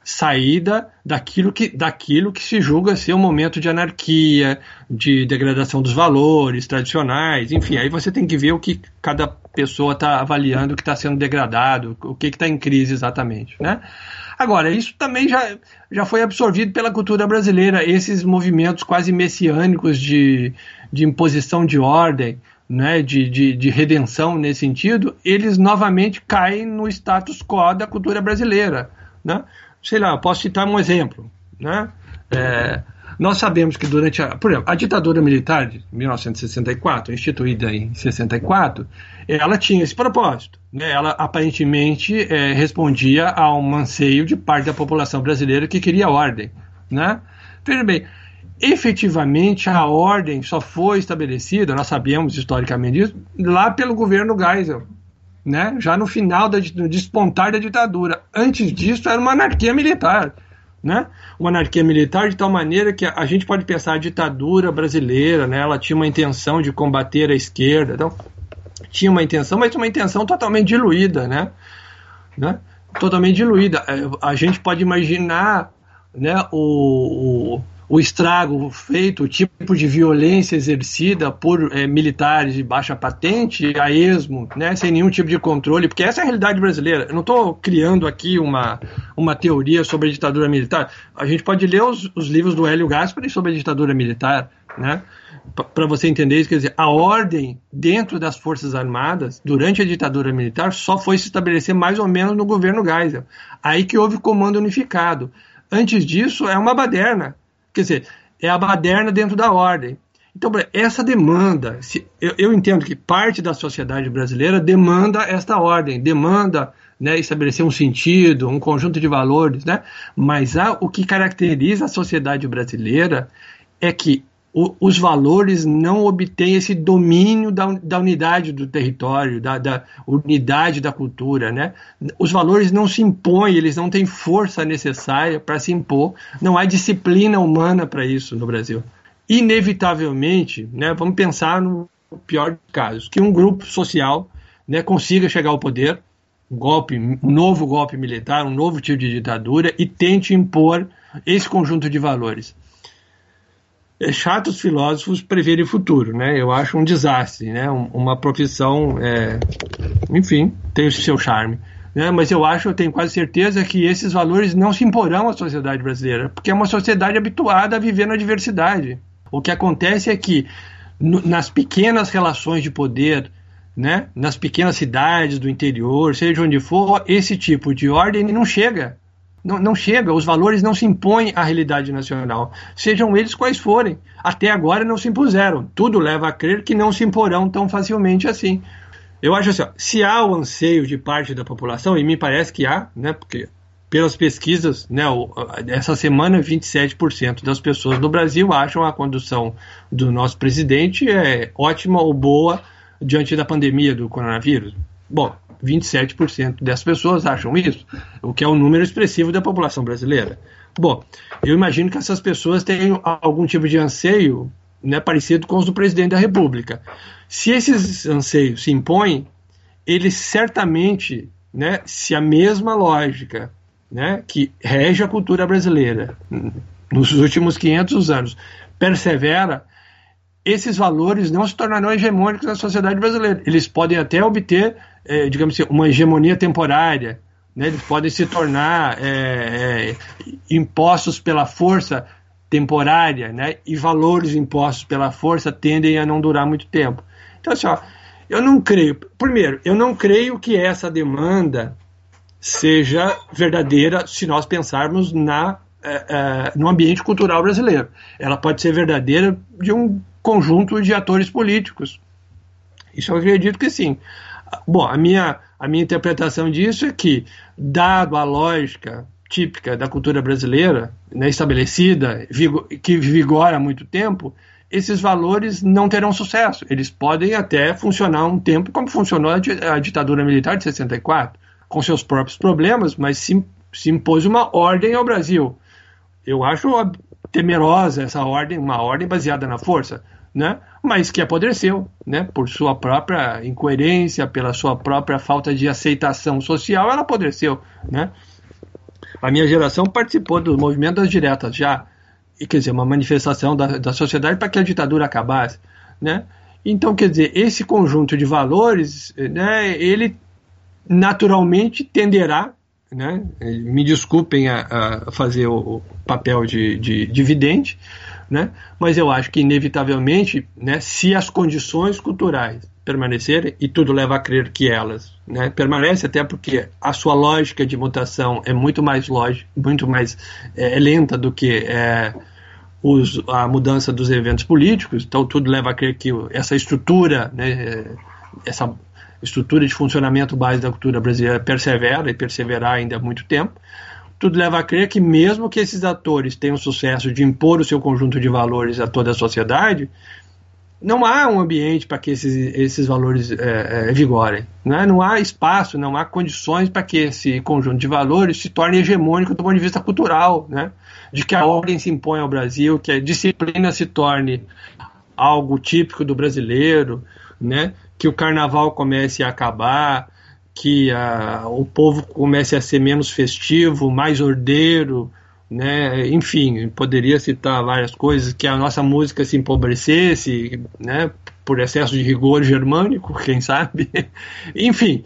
B: saída daquilo que, daquilo que se julga ser um momento de anarquia, de degradação dos valores tradicionais, enfim, aí você tem que ver o que cada pessoa está avaliando que está sendo degradado, o que está em crise exatamente, né? Agora, isso também já, já foi absorvido pela cultura brasileira, esses movimentos quase messiânicos de, de imposição de ordem, né, de, de, de, redenção nesse sentido, eles novamente caem no status quo da cultura brasileira. Né? Sei lá, posso citar um exemplo. Né? É, Nós sabemos que durante a, por exemplo, a ditadura militar de 1964, instituída em 64, ela tinha esse propósito. Né? Ela aparentemente é, respondia a um anseio de parte da população brasileira que queria ordem. Né? Veja bem, efetivamente a ordem só foi estabelecida, nós sabemos historicamente isso, lá pelo governo Geisel. Né? Já no final da, no despontar da ditadura. Antes disso era uma anarquia militar né? Uma anarquia militar de tal maneira que a gente pode pensar a ditadura brasileira, né? Ela tinha uma intenção de combater a esquerda, então tinha uma intenção, mas uma intenção totalmente diluída, né? né? Totalmente diluída. É, a gente pode imaginar, né? o, o o estrago feito, o tipo de violência exercida por é, militares de baixa patente, a esmo, né, sem nenhum tipo de controle, porque essa é a realidade brasileira. Eu não estou criando aqui uma, uma teoria sobre a ditadura militar. A gente pode ler os, os livros do Hélio Gaspari sobre a ditadura militar, né, para você entender isso. Quer dizer, a ordem dentro das Forças Armadas, durante a ditadura militar, só foi se estabelecer mais ou menos no governo Geisel. Aí que houve comando unificado. Antes disso, é uma baderna Quer dizer, é a baderna dentro da ordem. Então, essa demanda, se, eu, eu, entendo que parte da sociedade brasileira demanda esta ordem, demanda né, estabelecer um sentido, um conjunto de valores, né? mas há, o que caracteriza a sociedade brasileira é que o, os valores não obtêm esse domínio da, da unidade do território, da, da, unidade da cultura. Né? Os valores não se impõem, eles não têm força necessária para se impor, não há disciplina humana para isso no Brasil. Inevitavelmente, né, vamos pensar no pior dos casos, que um grupo social né, consiga chegar ao poder, um golpe, um novo golpe militar, um novo tipo de ditadura e tente impor esse conjunto de valores é chato os filósofos preverem o futuro, né? Eu acho um desastre, né? uma profissão, é, enfim, tem o seu charme. Né? Mas eu acho, eu tenho quase certeza que esses valores não se imporão à sociedade brasileira, porque é uma sociedade habituada a viver na diversidade. O que acontece é que nas pequenas relações de poder, né? Nas pequenas cidades do interior, seja onde for, esse tipo de ordem não chega não, não chega, os valores não se impõem à realidade nacional, sejam eles quais forem. Até agora não se impuseram. Tudo leva a crer que não se imporão tão facilmente assim. Eu acho assim, ó, se há o anseio de parte da população, e me parece que há, né, porque pelas pesquisas, né, essa semana 27% das pessoas no Brasil acham a condução do nosso presidente é ótima ou boa diante da pandemia do coronavírus. Bom, 27% das pessoas acham isso, o que é um número expressivo da população brasileira. Bom, eu imagino que essas pessoas têm algum tipo de anseio né, parecido com os do presidente da República. Se esses anseios se impõem, eles certamente, né, se a mesma lógica né, que rege a cultura brasileira nos últimos 500 anos persevera, esses valores não se tornarão hegemônicos na sociedade brasileira. Eles podem até obter é, digamos assim, uma hegemonia temporária. Né? Eles podem se tornar é, é, impostos pela força temporária, né? e valores impostos pela força tendem a não durar muito tempo. Então, assim, ó, eu não creio. Primeiro, eu não creio que essa demanda seja verdadeira se nós pensarmos na, é, é, no ambiente cultural brasileiro. Ela pode ser verdadeira de um conjunto de atores políticos. Isso eu acredito que sim. Bom, a minha, a minha interpretação disso é que, dado a lógica típica da cultura brasileira, né, estabelecida, que vigora há muito tempo, esses valores não terão sucesso. Eles podem até funcionar um tempo como funcionou a ditadura militar de 64, com seus próprios problemas, mas se, se impôs uma ordem ao Brasil. Eu acho temerosa essa ordem, uma ordem baseada na força né? mas que apodreceu, né? por sua própria incoerência, pela sua própria falta de aceitação social, ela apodreceu. Né? A minha geração participou do movimento das diretas já, quer dizer, uma manifestação da, da sociedade para que a ditadura acabasse. Né? Então, quer dizer, esse conjunto de valores, né, ele naturalmente tenderá, né, me desculpem a, a fazer o, papel de, de dividende, né? Mas eu acho que inevitavelmente, né, se as condições culturais permanecerem e tudo leva a crer que elas, né, permanece até porque a sua lógica de mutação é muito mais lógica, muito mais é, é, lenta do que é, os, a mudança dos eventos políticos, então tudo leva a crer que essa estrutura, né, essa estrutura de funcionamento base da cultura brasileira persevera e perseverar ainda há muito tempo. Tudo leva a crer que mesmo que esses atores tenham sucesso de impor o seu conjunto de valores a toda a sociedade, não há um ambiente para que esses, esses valores é, é, vigorem. Né? Não há espaço, não há condições para que esse conjunto de valores se torne hegemônico do ponto de vista cultural. Né? De que a ordem se impõe ao Brasil, que a disciplina se torne algo típico do brasileiro, né? que o carnaval comece a acabar, que a, o povo comece a ser menos festivo, mais ordeiro, né? Enfim, poderia citar várias coisas, que a nossa música se empobrecesse, né? Por excesso de rigor germânico, quem sabe? Enfim,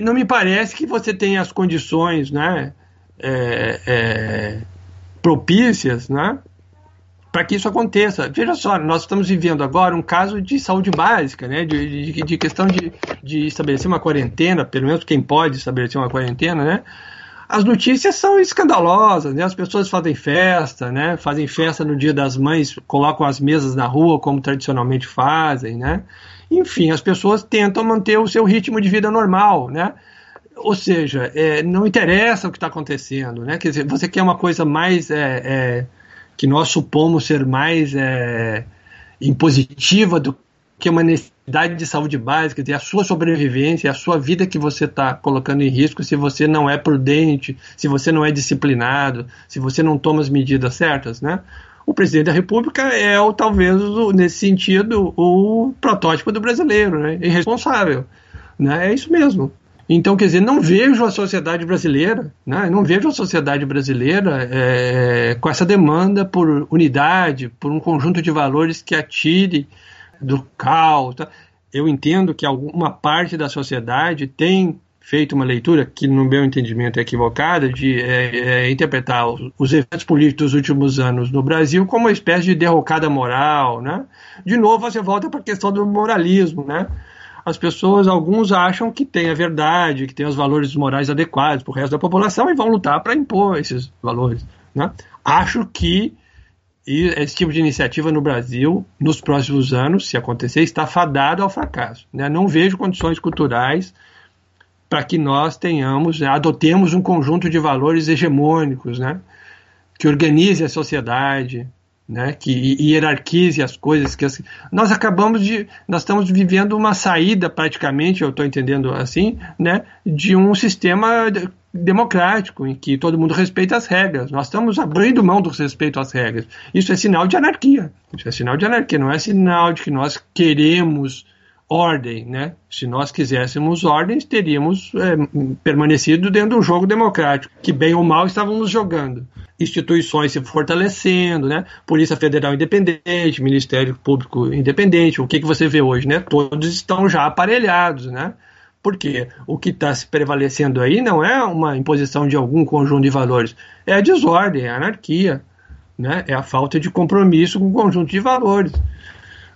B: não me parece que você tenha as condições, né? É, é, propícias, né? Para que isso aconteça. Veja só, nós estamos vivendo agora um caso de saúde básica, né? De, de, de questão de, de estabelecer uma quarentena, pelo menos quem pode estabelecer uma quarentena, né? as notícias são escandalosas, né? As pessoas fazem festa, né? Fazem festa no Dia das Mães, colocam as mesas na rua como tradicionalmente fazem, né? Enfim, as pessoas tentam manter o seu ritmo de vida normal, né? Ou seja, é, não interessa o que está acontecendo, né? Quer dizer, você quer uma coisa mais é, é, que nós supomos ser mais é, impositiva do que uma necessidade de saúde básica, quer dizer, a sua sobrevivência, a sua vida que você está colocando em risco se você não é prudente, se você não é disciplinado, se você não toma as medidas certas, né? O presidente da República é, o, talvez, nesse sentido, o protótipo do brasileiro, né? Irresponsável, né? É isso mesmo. Então, quer dizer, não vejo a sociedade brasileira, né? não vejo a sociedade brasileira é, com essa demanda por unidade, por um conjunto de valores que atire do caos. Tá? Eu entendo que alguma parte da sociedade tem feito uma leitura que, no meu entendimento, é equivocada, de é, é, interpretar os, os, eventos políticos dos últimos anos no Brasil como uma espécie de derrocada moral. Né? De novo, você volta para a questão do moralismo. Né? As pessoas, alguns acham que tem a verdade, que tem os valores morais adequados para o resto da população e vão lutar para impor esses valores. Né? Acho que esse tipo de iniciativa no Brasil, nos próximos anos, se acontecer, está fadado ao fracasso. Né? Não vejo condições culturais para que nós tenhamos, né, adotemos um conjunto de valores hegemônicos, né? que organize a sociedade, né, que hierarquize as coisas. Que assim, nós acabamos de, nós estamos vivendo uma saída praticamente, eu estou entendendo assim, né, de um sistema democrático, em que todo mundo respeita as regras. Nós estamos abrindo mão do respeito às regras. Isso é sinal de anarquia. Isso é sinal de anarquia, não é sinal de que nós queremos ordem, né? Se nós quiséssemos ordens, teríamos é, permanecido dentro do jogo democrático, que bem ou mal estávamos jogando. Instituições se fortalecendo, né? Polícia Federal independente, Ministério Público independente. O que, que você vê hoje, né? Todos estão já aparelhados, né? Porque o que está se prevalecendo aí não é uma imposição de algum conjunto de valores, é a desordem, é a anarquia, né? é a falta de compromisso com o conjunto de valores.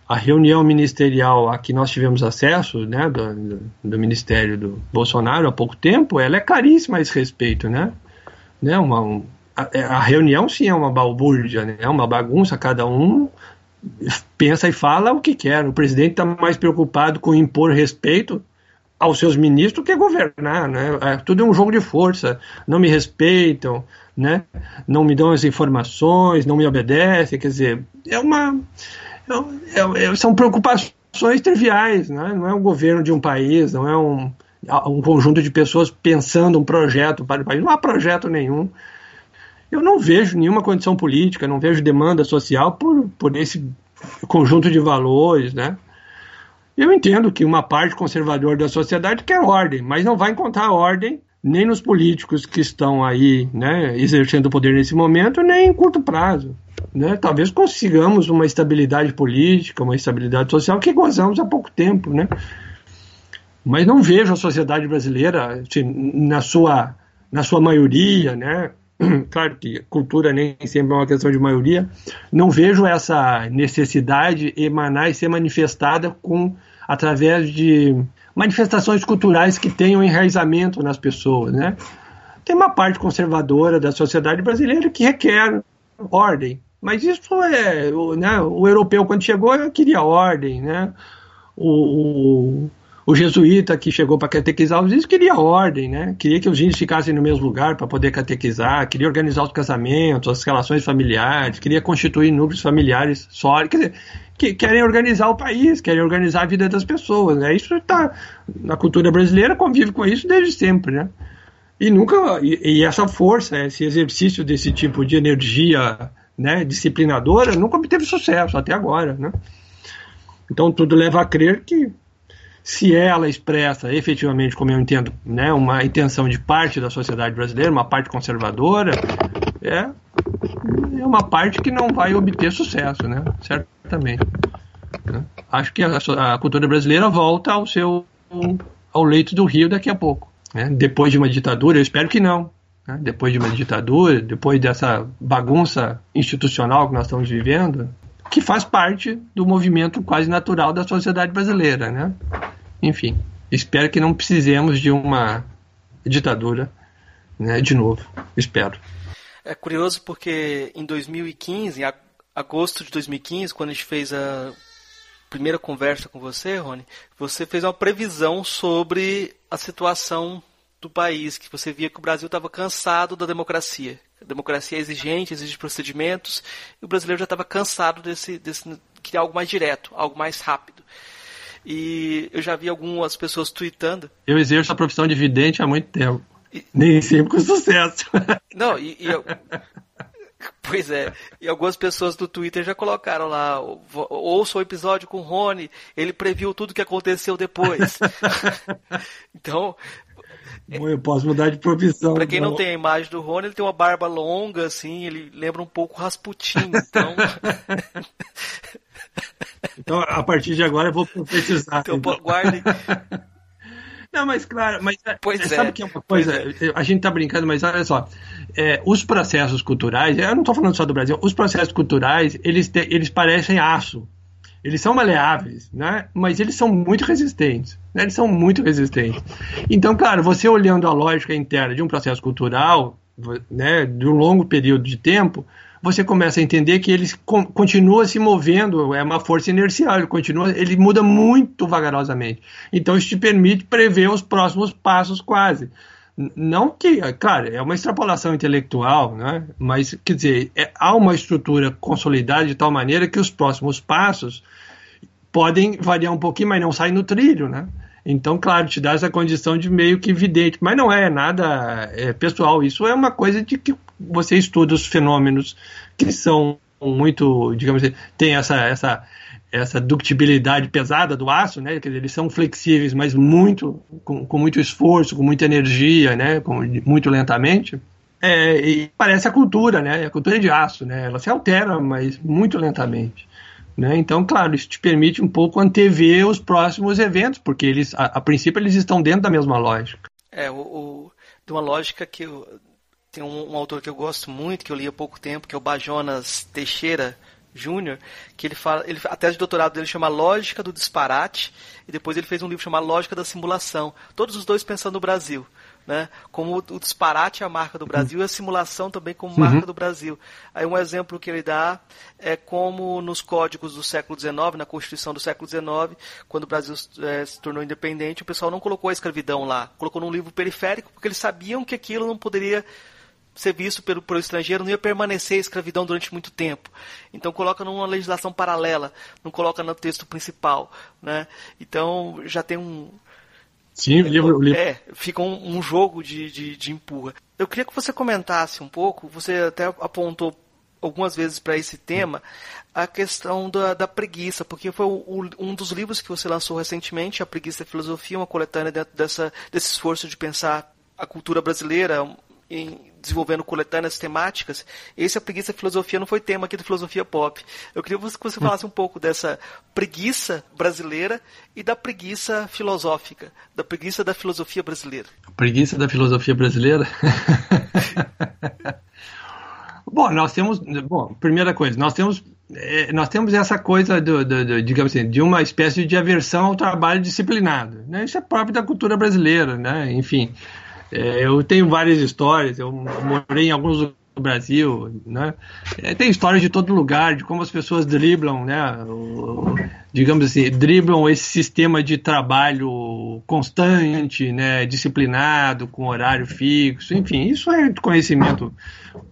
B: A reunião ministerial a que nós tivemos acesso, né, do, do Ministério do Bolsonaro há pouco tempo, ela é caríssima a esse respeito, né? né uma, um, a, é, a, reunião sim é uma balbúrdia, né? é uma bagunça, cada um pensa e fala o que quer. O presidente está mais preocupado com impor respeito aos seus ministros que governar, né? É, tudo é um jogo de força. Não me respeitam, né? Não me dão as informações, não me obedecem. Quer dizer, é uma é, é, é, são preocupações triviais, né? Não é um governo de um país, não é um um conjunto de pessoas pensando um projeto para o país. Não há projeto nenhum. Eu não vejo nenhuma condição política, não vejo demanda social por, por esse conjunto de valores, né? Eu entendo que uma parte conservadora da sociedade quer ordem, mas não vai encontrar ordem nem nos políticos que estão aí né, exercendo o poder nesse momento, nem em curto prazo. Né? Talvez consigamos uma estabilidade política, uma estabilidade social que gozamos há pouco tempo. Né? Mas não vejo a sociedade brasileira assim, na, sua, na sua maioria, né? claro que cultura nem sempre é uma questão de maioria, não vejo essa necessidade emanar e ser manifestada com através de manifestações culturais que tenham enraizamento nas pessoas, né? Tem uma parte conservadora da sociedade brasileira que requer ordem, Mas isso é. O, né, o europeu, quando chegou, queria ordem, né? O, o, o jesuíta que chegou para catequizar os índios queria ordem, né? Queria que os índios ficassem no mesmo lugar para poder catequizar, queria organizar os casamentos, as relações familiares, queria constituir núcleos familiares sólidos. Quer dizer, que querem organizar o país, querem organizar a vida das pessoas. Né? Isso está na cultura brasileira convive com isso desde sempre, né? E nunca e, e, essa força, esse exercício desse tipo de energia, né, disciplinadora, nunca obteve sucesso até agora, né? Então tudo leva a crer que se ela expressa efetivamente, como eu entendo, né, uma intenção de parte da sociedade brasileira, uma parte conservadora, é, é uma parte que não vai obter sucesso, né? Certamente. Né? Acho que a, a, cultura brasileira volta ao seu ao leito do rio daqui a pouco. Né? Depois de uma ditadura, eu espero que não. Né? Depois de uma ditadura, depois dessa bagunça institucional que nós estamos vivendo, que faz parte do movimento quase natural da sociedade brasileira, né? Enfim, espero que não precisemos de uma ditadura, né? De novo, espero.
C: É curioso porque em 2015, em agosto de 2015, quando a gente fez a primeira conversa com você, Rony, você fez uma previsão sobre a situação do país, que você via que o Brasil estava cansado da democracia. A democracia é exigente, exige procedimentos, e o brasileiro já estava cansado desse, desse queria algo mais direto, algo mais rápido. E eu já vi algumas pessoas tweetando.
B: Eu exerço a profissão de vidente há muito tempo. Nem sempre com sucesso.
C: Não, e, e eu... Pois é, e algumas pessoas do Twitter já colocaram lá, ouça o episódio com o Rony, ele previu tudo que aconteceu depois. então.
B: Bom, eu posso mudar de profissão.
C: Pra quem não. não tem a imagem do Rony, ele tem uma barba longa, assim, ele lembra um pouco Rasputin, então.
B: então, a partir de agora eu vou profetizar.
C: Então, então. guardem.
B: Não, mas claro, mas
C: é, pois é,
B: sabe que é uma coisa, é. a gente tá brincando, mas olha só, é, os processos culturais, eu não estou falando só do Brasil, os processos culturais, eles, te, eles parecem aço, eles são maleáveis, né? mas eles são muito resistentes. Né? Eles são muito resistentes. Então, claro, você olhando a lógica interna de um processo cultural, né, de um longo período de tempo, você começa a entender que ele continua se movendo, é uma força inercial, ele continua, ele muda muito vagarosamente. Então isso te permite prever os próximos passos quase. Não que, claro, é uma extrapolação intelectual, né? mas quer dizer, é, há uma estrutura consolidada de tal maneira que os próximos passos podem variar um pouquinho, mas não saem no trilho, né? Então, claro, te dá essa condição de meio que evidente, mas não é nada é, pessoal. Isso é uma coisa de que você estuda os fenômenos que são muito, digamos assim, tem essa, essa, essa ductibilidade pesada do aço, né? Quer dizer, eles são flexíveis, mas muito com, com muito esforço, com muita energia, né? Com, muito lentamente. É, e parece a cultura, né? A cultura é de aço, né? Ela se altera, mas muito lentamente. Né? Então, claro, isso te permite um pouco antever os próximos eventos, porque eles, a, a princípio, eles estão dentro da mesma lógica.
C: É, o, o de uma lógica que eu, tem um, um, autor que eu gosto muito, que eu li há pouco tempo, que é o Bajonas Teixeira Júnior, que ele fala, ele, a tese de doutorado dele chama Lógica do Disparate, e depois ele fez um livro chamado Lógica da Simulação. Todos os dois pensando no Brasil né? Como o disparate é a marca do Brasil e a simulação também como uhum. marca do Brasil. Aí um exemplo que ele dá é como nos códigos do século XIX, na Constituição do século XIX, quando o Brasil é, se tornou independente, o pessoal não colocou a escravidão lá, colocou num livro periférico porque eles sabiam que aquilo não poderia ser visto pelo, pelo estrangeiro, não ia permanecer a escravidão durante muito tempo. Então coloca numa legislação paralela, não coloca no texto principal, né? Então já tem um,
B: Sim, o livro, o livro.
C: É, fica um, um jogo de, de, de, empurra. Eu queria que você comentasse um pouco, você até apontou algumas vezes para esse tema, a questão da, da preguiça, porque foi o, um dos livros que você lançou recentemente, A Preguiça da Filosofia, uma coletânea dentro dessa, desse esforço de pensar a cultura brasileira, em desenvolvendo coletâneas temáticas, esse a preguiça filosofia não foi tema aqui do Filosofia Pop. Eu queria que você falasse um pouco dessa preguiça brasileira e da preguiça filosófica, da preguiça da filosofia brasileira.
B: Preguiça da filosofia brasileira? bom, nós temos, bom, primeira coisa, nós temos é, nós temos essa coisa do, do, do, digamos assim, de uma espécie de aversão ao trabalho disciplinado. Né? Isso é próprio da cultura brasileira, né? Enfim, é, eu tenho várias histórias, eu morei em alguns Brasil, né? É, tem histórias de todo lugar, de como as pessoas driblam, né? O, digamos assim, driblam esse sistema de trabalho constante, né? Disciplinado, com horário fixo, enfim, isso é conhecimento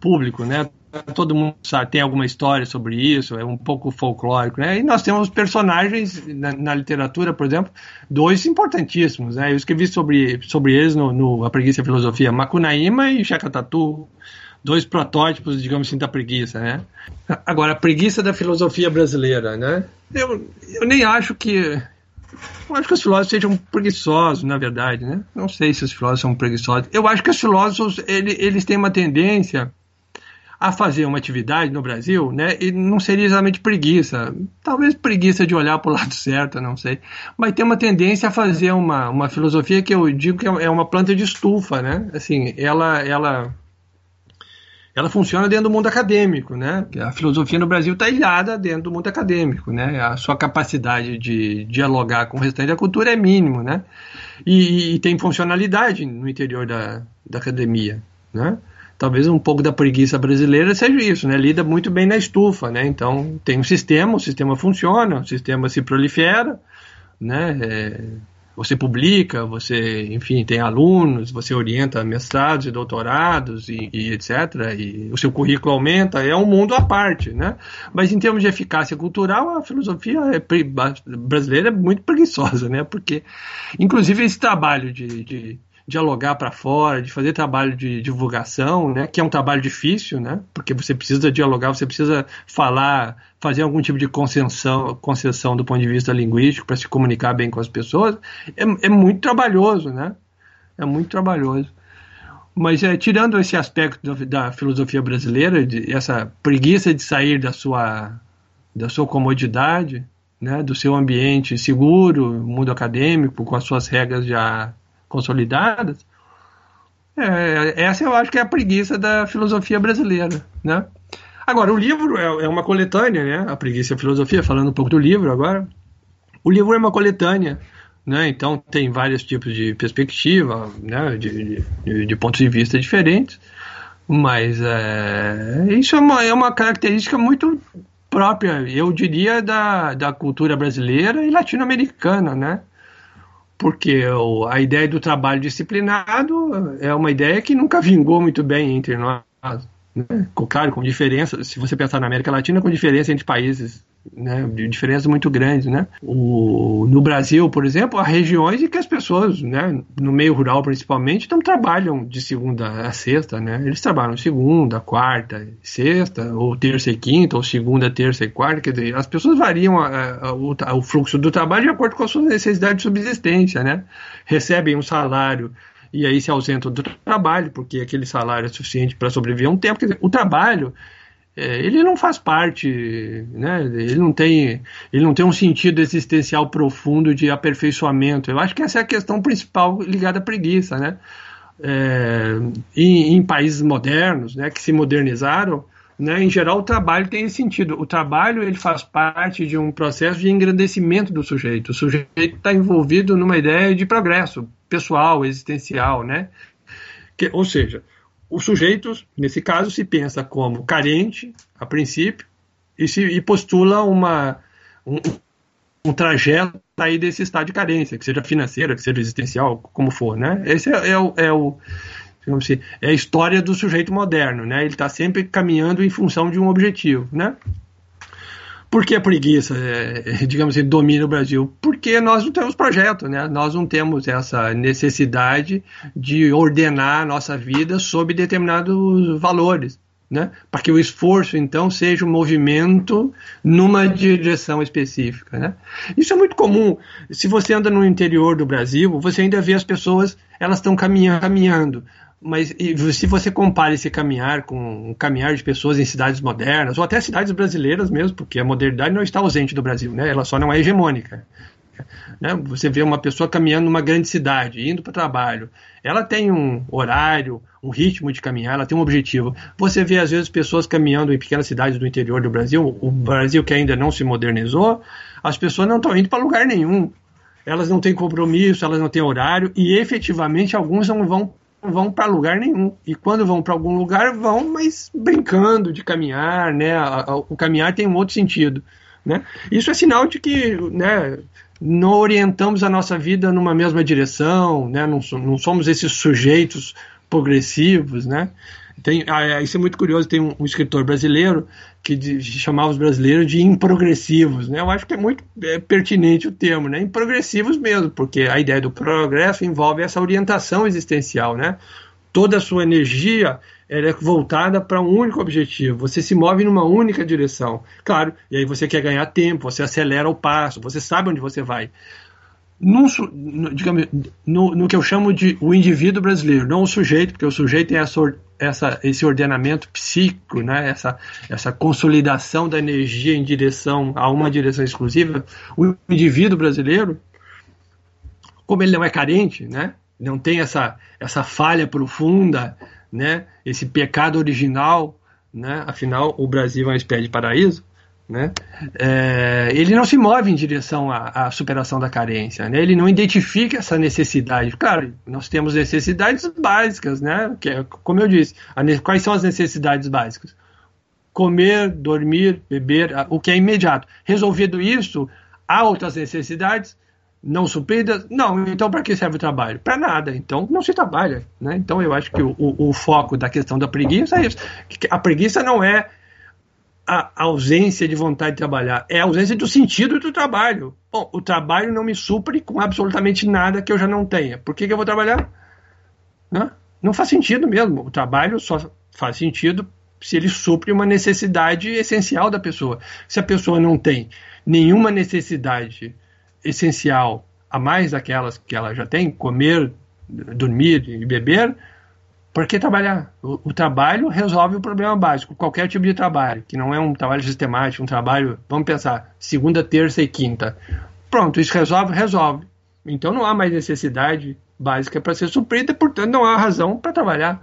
B: público, né? Todo mundo sabe, tem alguma história sobre isso, é um pouco folclórico, né? E nós temos personagens na, na literatura, por exemplo, dois importantíssimos, né? Eu escrevi sobre, sobre eles no, no A Preguiça e a Filosofia, Macunaíma e Chacatatu, dois protótipos, digamos assim, da preguiça, né? Agora, a preguiça da filosofia brasileira, né? Eu, eu nem acho que... Eu acho que os filósofos sejam preguiçosos, na verdade, né? Não sei se os filósofos são preguiçosos. Eu acho que os filósofos, ele, eles têm uma tendência a fazer uma atividade no Brasil, né? E não seria exatamente preguiça, talvez preguiça de olhar para o lado certo, não sei. Mas tem uma tendência a fazer uma, uma filosofia que eu digo que é uma planta de estufa, né? Assim, ela, ela, ela funciona dentro do mundo acadêmico, né? A filosofia no Brasil está ilhada dentro do mundo acadêmico, né? A sua capacidade de dialogar com o restante da cultura é mínimo, né? E, e tem funcionalidade no interior da, da academia, né? Talvez um pouco da preguiça brasileira seja isso, né? Lida muito bem na estufa, né? Então tem um sistema, o sistema funciona, o sistema se prolifera, né? É, você publica, você, enfim, tem alunos, você orienta mestrados e doutorados e, e, etc. E o seu currículo aumenta, é um mundo à parte, né? Mas em termos de eficácia cultural, a filosofia é, brasileira é muito preguiçosa, né? Porque, inclusive, esse trabalho de, de dialogar para fora, de fazer trabalho de divulgação, né, que é um trabalho difícil, né, porque você precisa dialogar, você precisa falar, fazer algum tipo de concessão, concessão do ponto de vista linguístico para se comunicar bem com as pessoas, é, é muito trabalhoso, né, é muito trabalhoso. Mas é, tirando esse aspecto da, filosofia brasileira, de, essa preguiça de sair da sua, da sua comodidade, né, do seu ambiente seguro, mundo acadêmico, com as suas regras já consolidadas, é, essa eu acho que é a preguiça da filosofia brasileira, né? Agora, o livro é, é, uma coletânea, né? A preguiça e a filosofia, falando um pouco do livro agora. O livro é uma coletânea, né? Então tem vários tipos de perspectiva, né? De, de, de pontos de vista diferentes, mas é, isso é uma, é uma característica muito própria, eu diria, da, da cultura brasileira e latino-americana, né? Porque a ideia do trabalho disciplinado é uma ideia que nunca vingou muito bem entre nós. Né? Claro, com diferença, se você pensar na América Latina, com diferença entre países né, diferenças muito grandes, né? O, no Brasil, por exemplo, há regiões em que as pessoas, né, no meio rural principalmente, não trabalham de segunda a sexta, né? Eles trabalham segunda, quarta, sexta, ou terça e quinta, ou segunda, terça e quarta, quer dizer, as pessoas variam a, a, o, o fluxo do trabalho de acordo com a sua necessidade de subsistência, né? Recebem um salário e aí se ausentam do trabalho, porque aquele salário é suficiente para sobreviver um tempo. Dizer, o trabalho é, ele não faz parte, né? Ele não tem, ele não tem um sentido existencial profundo de aperfeiçoamento. Eu acho que essa é a questão principal ligada à preguiça, né? É, em, em, países modernos, né, que se modernizaram, né, em geral o trabalho tem esse sentido. O trabalho ele faz parte de um processo de engrandecimento do sujeito. O sujeito está envolvido numa ideia de progresso pessoal, existencial, né? Que, ou seja, o sujeito, nesse caso, se pensa como carente, a princípio, e, se, e postula uma, um, um trajeto aí desse estado de carência, que seja financeira, que seja existencial, como for, né? Esse é, é o, é o assim, é a história do sujeito moderno, né? Ele está sempre caminhando em função de um objetivo, né? Por que a preguiça, é, digamos assim, domina o Brasil? Porque nós não temos projeto, né? Nós não temos essa necessidade de ordenar a nossa vida sob determinados valores. Né? Para que o esforço, então, seja um movimento numa direção específica. Né? Isso é muito comum. Se você anda no interior do Brasil, você ainda vê as pessoas, elas estão caminhando, caminhando mas se você compara esse caminhar com o caminhar de pessoas em cidades modernas, ou até cidades brasileiras mesmo, porque a modernidade não está ausente do Brasil, né? ela só não é hegemônica. Né? Você vê uma pessoa caminhando numa grande cidade, indo para o trabalho, ela tem um horário, um ritmo de caminhar, ela tem um objetivo. Você vê, às vezes, pessoas caminhando em pequenas cidades do interior do Brasil, o Brasil que ainda não se modernizou, as pessoas não estão indo para lugar nenhum. Elas não têm compromisso, elas não têm horário, e efetivamente alguns não vão vão para lugar nenhum. E quando vão para algum lugar, vão, mas brincando de caminhar, né? O caminhar tem um outro sentido. Né? Isso é sinal de que né, não orientamos a nossa vida numa mesma direção, né? não, não somos esses sujeitos progressivos. Né? Tem, ah, é, isso é muito curioso, tem um, um escritor brasileiro que de, chamava os brasileiros de improgressivos. Né? Eu acho que é muito é, pertinente o termo, né? improgressivos mesmo, porque a ideia do progresso envolve essa orientação existencial. Né? Toda a sua energia ela é voltada para um único objetivo. Você se move numa única direção. Claro, e aí você quer ganhar tempo, você acelera o passo, você sabe onde você vai. Num, no, digamos, no, no, que eu chamo de o indivíduo brasileiro, não o sujeito, porque o sujeito tem essa, essa, esse ordenamento psíquico, né? essa, essa consolidação da energia em direção a uma direção exclusiva. O indivíduo brasileiro, como ele não é carente, né? não tem essa, essa falha profunda né, esse pecado original, né, afinal o Brasil é uma espécie de paraíso, né, é, ele não se move em direção à, à superação da carência, né, ele não identifica essa necessidade. Claro, nós temos necessidades básicas, né, que é, como eu disse, a, quais são as necessidades básicas? Comer, dormir, beber, o que é imediato. Resolvido isso, há outras necessidades não supridas, não, então para que serve o trabalho? Para nada, então não se trabalha. Né? Então eu acho que o, o, o, foco da questão da preguiça é isso. A preguiça não é a ausência de vontade de trabalhar, é a ausência do sentido do trabalho. Bom, o trabalho não me supre com absolutamente nada que eu já não tenha. Por que, que eu vou trabalhar? Né? Não faz sentido mesmo. O trabalho só faz sentido se ele supre uma necessidade essencial da pessoa. Se a pessoa não tem nenhuma necessidade essencial a mais daquelas que ela já tem, comer, dormir e beber, por que trabalhar? O, o, trabalho resolve o problema básico, qualquer tipo de trabalho, que não é um trabalho sistemático, um trabalho, vamos pensar, segunda, terça e quinta. Pronto, isso resolve? Resolve. Então não há mais necessidade básica para ser suprida, portanto não há razão para trabalhar.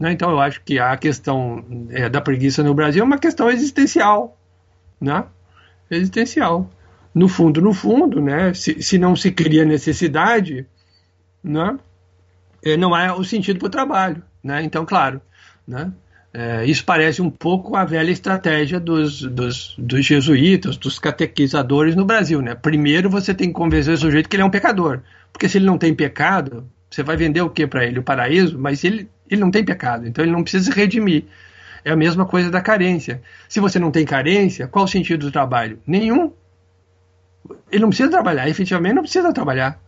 B: Né? Então eu acho que a questão é, da preguiça no Brasil é uma questão existencial. Né? Existencial no fundo, no fundo, né, se, se não se cria necessidade, né, não há o sentido para o trabalho. Né? Então, claro, né, é, isso parece um pouco a velha estratégia dos, dos, dos, jesuítas, dos catequizadores no Brasil. Né? Primeiro você tem que convencer o sujeito que ele é um pecador. Porque se ele não tem pecado, você vai vender o que para ele? O paraíso? Mas ele, ele não tem pecado, então ele não precisa se redimir. É a mesma coisa da carência. Se você não tem carência, qual o sentido do trabalho? Nenhum ele não precisa trabalhar, efetivamente não precisa trabalhar.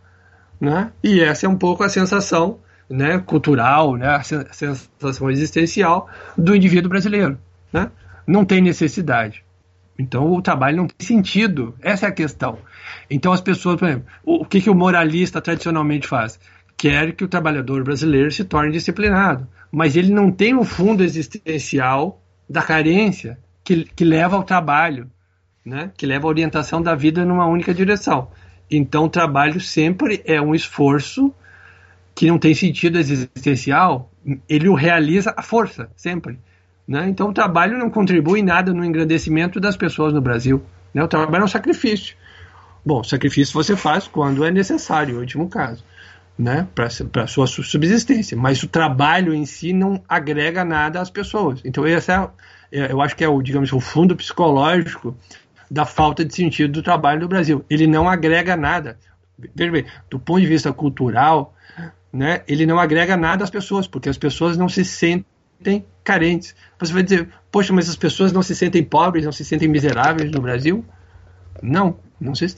B: Né? E essa é um pouco a sensação né, cultural, né, a sensação existencial do indivíduo brasileiro. Né? Não tem necessidade. Então o trabalho não tem sentido. Essa é a questão. Então as pessoas, por exemplo, o que, que o moralista tradicionalmente faz? Quer que o trabalhador brasileiro se torne disciplinado. Mas ele não tem o fundo existencial da carência que, que leva ao trabalho né, que leva a orientação da vida numa única direção. Então, o trabalho sempre é um esforço que não tem sentido existencial, ele o realiza à força, sempre. Né? Então, o trabalho não contribui nada no engrandecimento das pessoas no Brasil. Né? O trabalho é um sacrifício. Bom, sacrifício você faz quando é necessário, em último caso, né? para a sua subsistência. Mas o trabalho em si não agrega nada às pessoas. Então, esse é, é eu acho que é o, digamos, o fundo psicológico da falta de sentido do trabalho no Brasil. Ele não agrega nada. Veja bem, do ponto de vista cultural, né, ele não agrega nada às pessoas, porque as pessoas não se sentem carentes. Você vai dizer, poxa, mas as pessoas não se sentem pobres, não se sentem miseráveis no Brasil? Não, não se,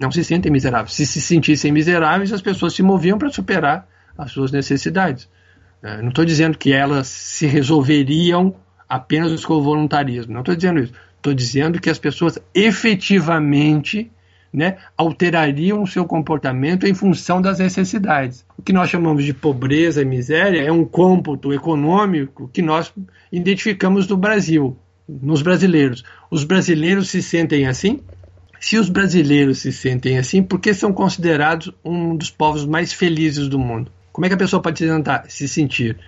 B: não se sentem miseráveis. Se se sentissem miseráveis, as pessoas se moviam para superar as suas necessidades. É, não estou dizendo que elas se resolveriam apenas com o voluntarismo, não estou dizendo isso. Estou dizendo que as pessoas efetivamente né, alterariam o seu comportamento em função das necessidades. O que nós chamamos de pobreza e miséria é um cômputo econômico que nós identificamos no Brasil, nos brasileiros. Os brasileiros se sentem assim? Se os brasileiros se sentem assim, por que são considerados um dos povos mais felizes do mundo? Como é que a pessoa pode se, tentar, se sentir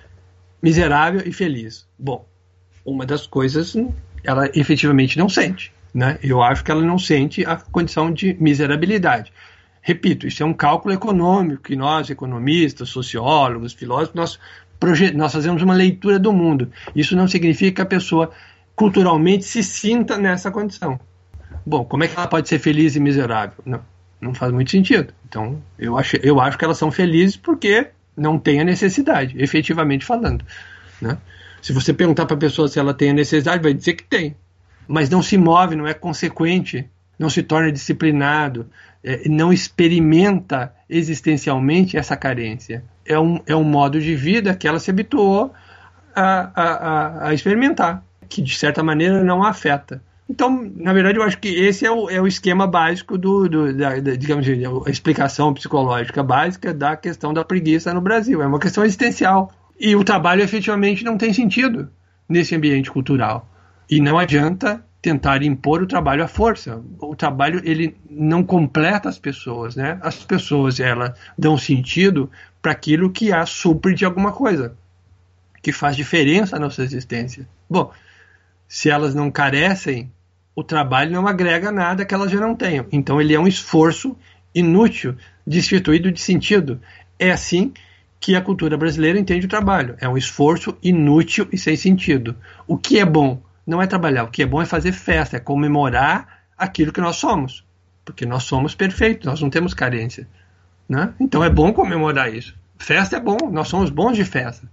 B: miserável e feliz? Bom, uma das coisas ela efetivamente não sente. Né? Eu acho que ela não sente a condição de miserabilidade. Repito, isso é um cálculo econômico que nós, economistas, sociólogos, filósofos, nós, nós fazemos uma leitura do mundo. Isso não significa que a pessoa culturalmente se sinta nessa condição. Bom, como é que ela pode ser feliz e miserável? Não, não faz muito sentido. Então, eu acho, eu acho que elas são felizes porque não tem a necessidade, efetivamente falando. Né? Se você perguntar para a pessoa se ela tem a necessidade, vai dizer que tem. Mas não se move, não é consequente, não se torna disciplinado, é, não experimenta existencialmente essa carência. É um, é um modo de vida que ela se habituou a, a, a experimentar, que de certa maneira não a afeta. Então, na verdade, eu acho que esse é o, é o esquema básico do, do da, da, digamos assim, a explicação psicológica básica da questão da preguiça no Brasil. É uma questão existencial. E o trabalho efetivamente não tem sentido nesse ambiente cultural. E não adianta tentar impor o trabalho à força. O trabalho ele não completa as pessoas, né? As pessoas elas dão sentido para aquilo que a supre de alguma coisa, que faz diferença na nossa existência. Bom, se elas não carecem, o trabalho não agrega nada que elas já não tenham. Então ele é um esforço inútil, destituído de sentido. É assim que a cultura brasileira entende o trabalho. É um esforço inútil e sem sentido. O que é bom? Não é trabalhar. O que é bom é fazer festa, é comemorar aquilo que nós somos. Porque nós somos perfeitos, nós não temos carência. Né? Então é bom comemorar isso. Festa é bom, nós somos bons de festa.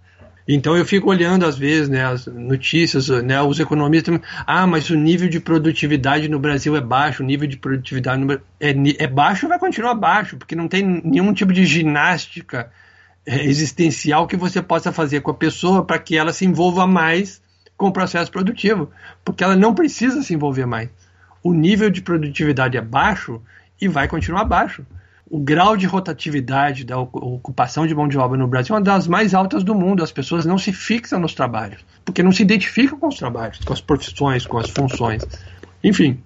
B: Então eu fico olhando às vezes né, as notícias, né, os economistas, ah, mas o nível de produtividade no Brasil é baixo, o nível de produtividade no, é, é baixo vai continuar baixo, porque não tem nenhum tipo de ginástica é, existencial que você possa fazer com a pessoa para que ela se envolva mais com o processo produtivo, porque ela não precisa se envolver mais. O nível de produtividade é baixo e vai continuar baixo. O grau de rotatividade da ocupação de mão de obra no Brasil é uma das mais altas do mundo. As pessoas não se fixam nos trabalhos, porque não se identificam com os trabalhos, com as profissões, com as funções. Enfim,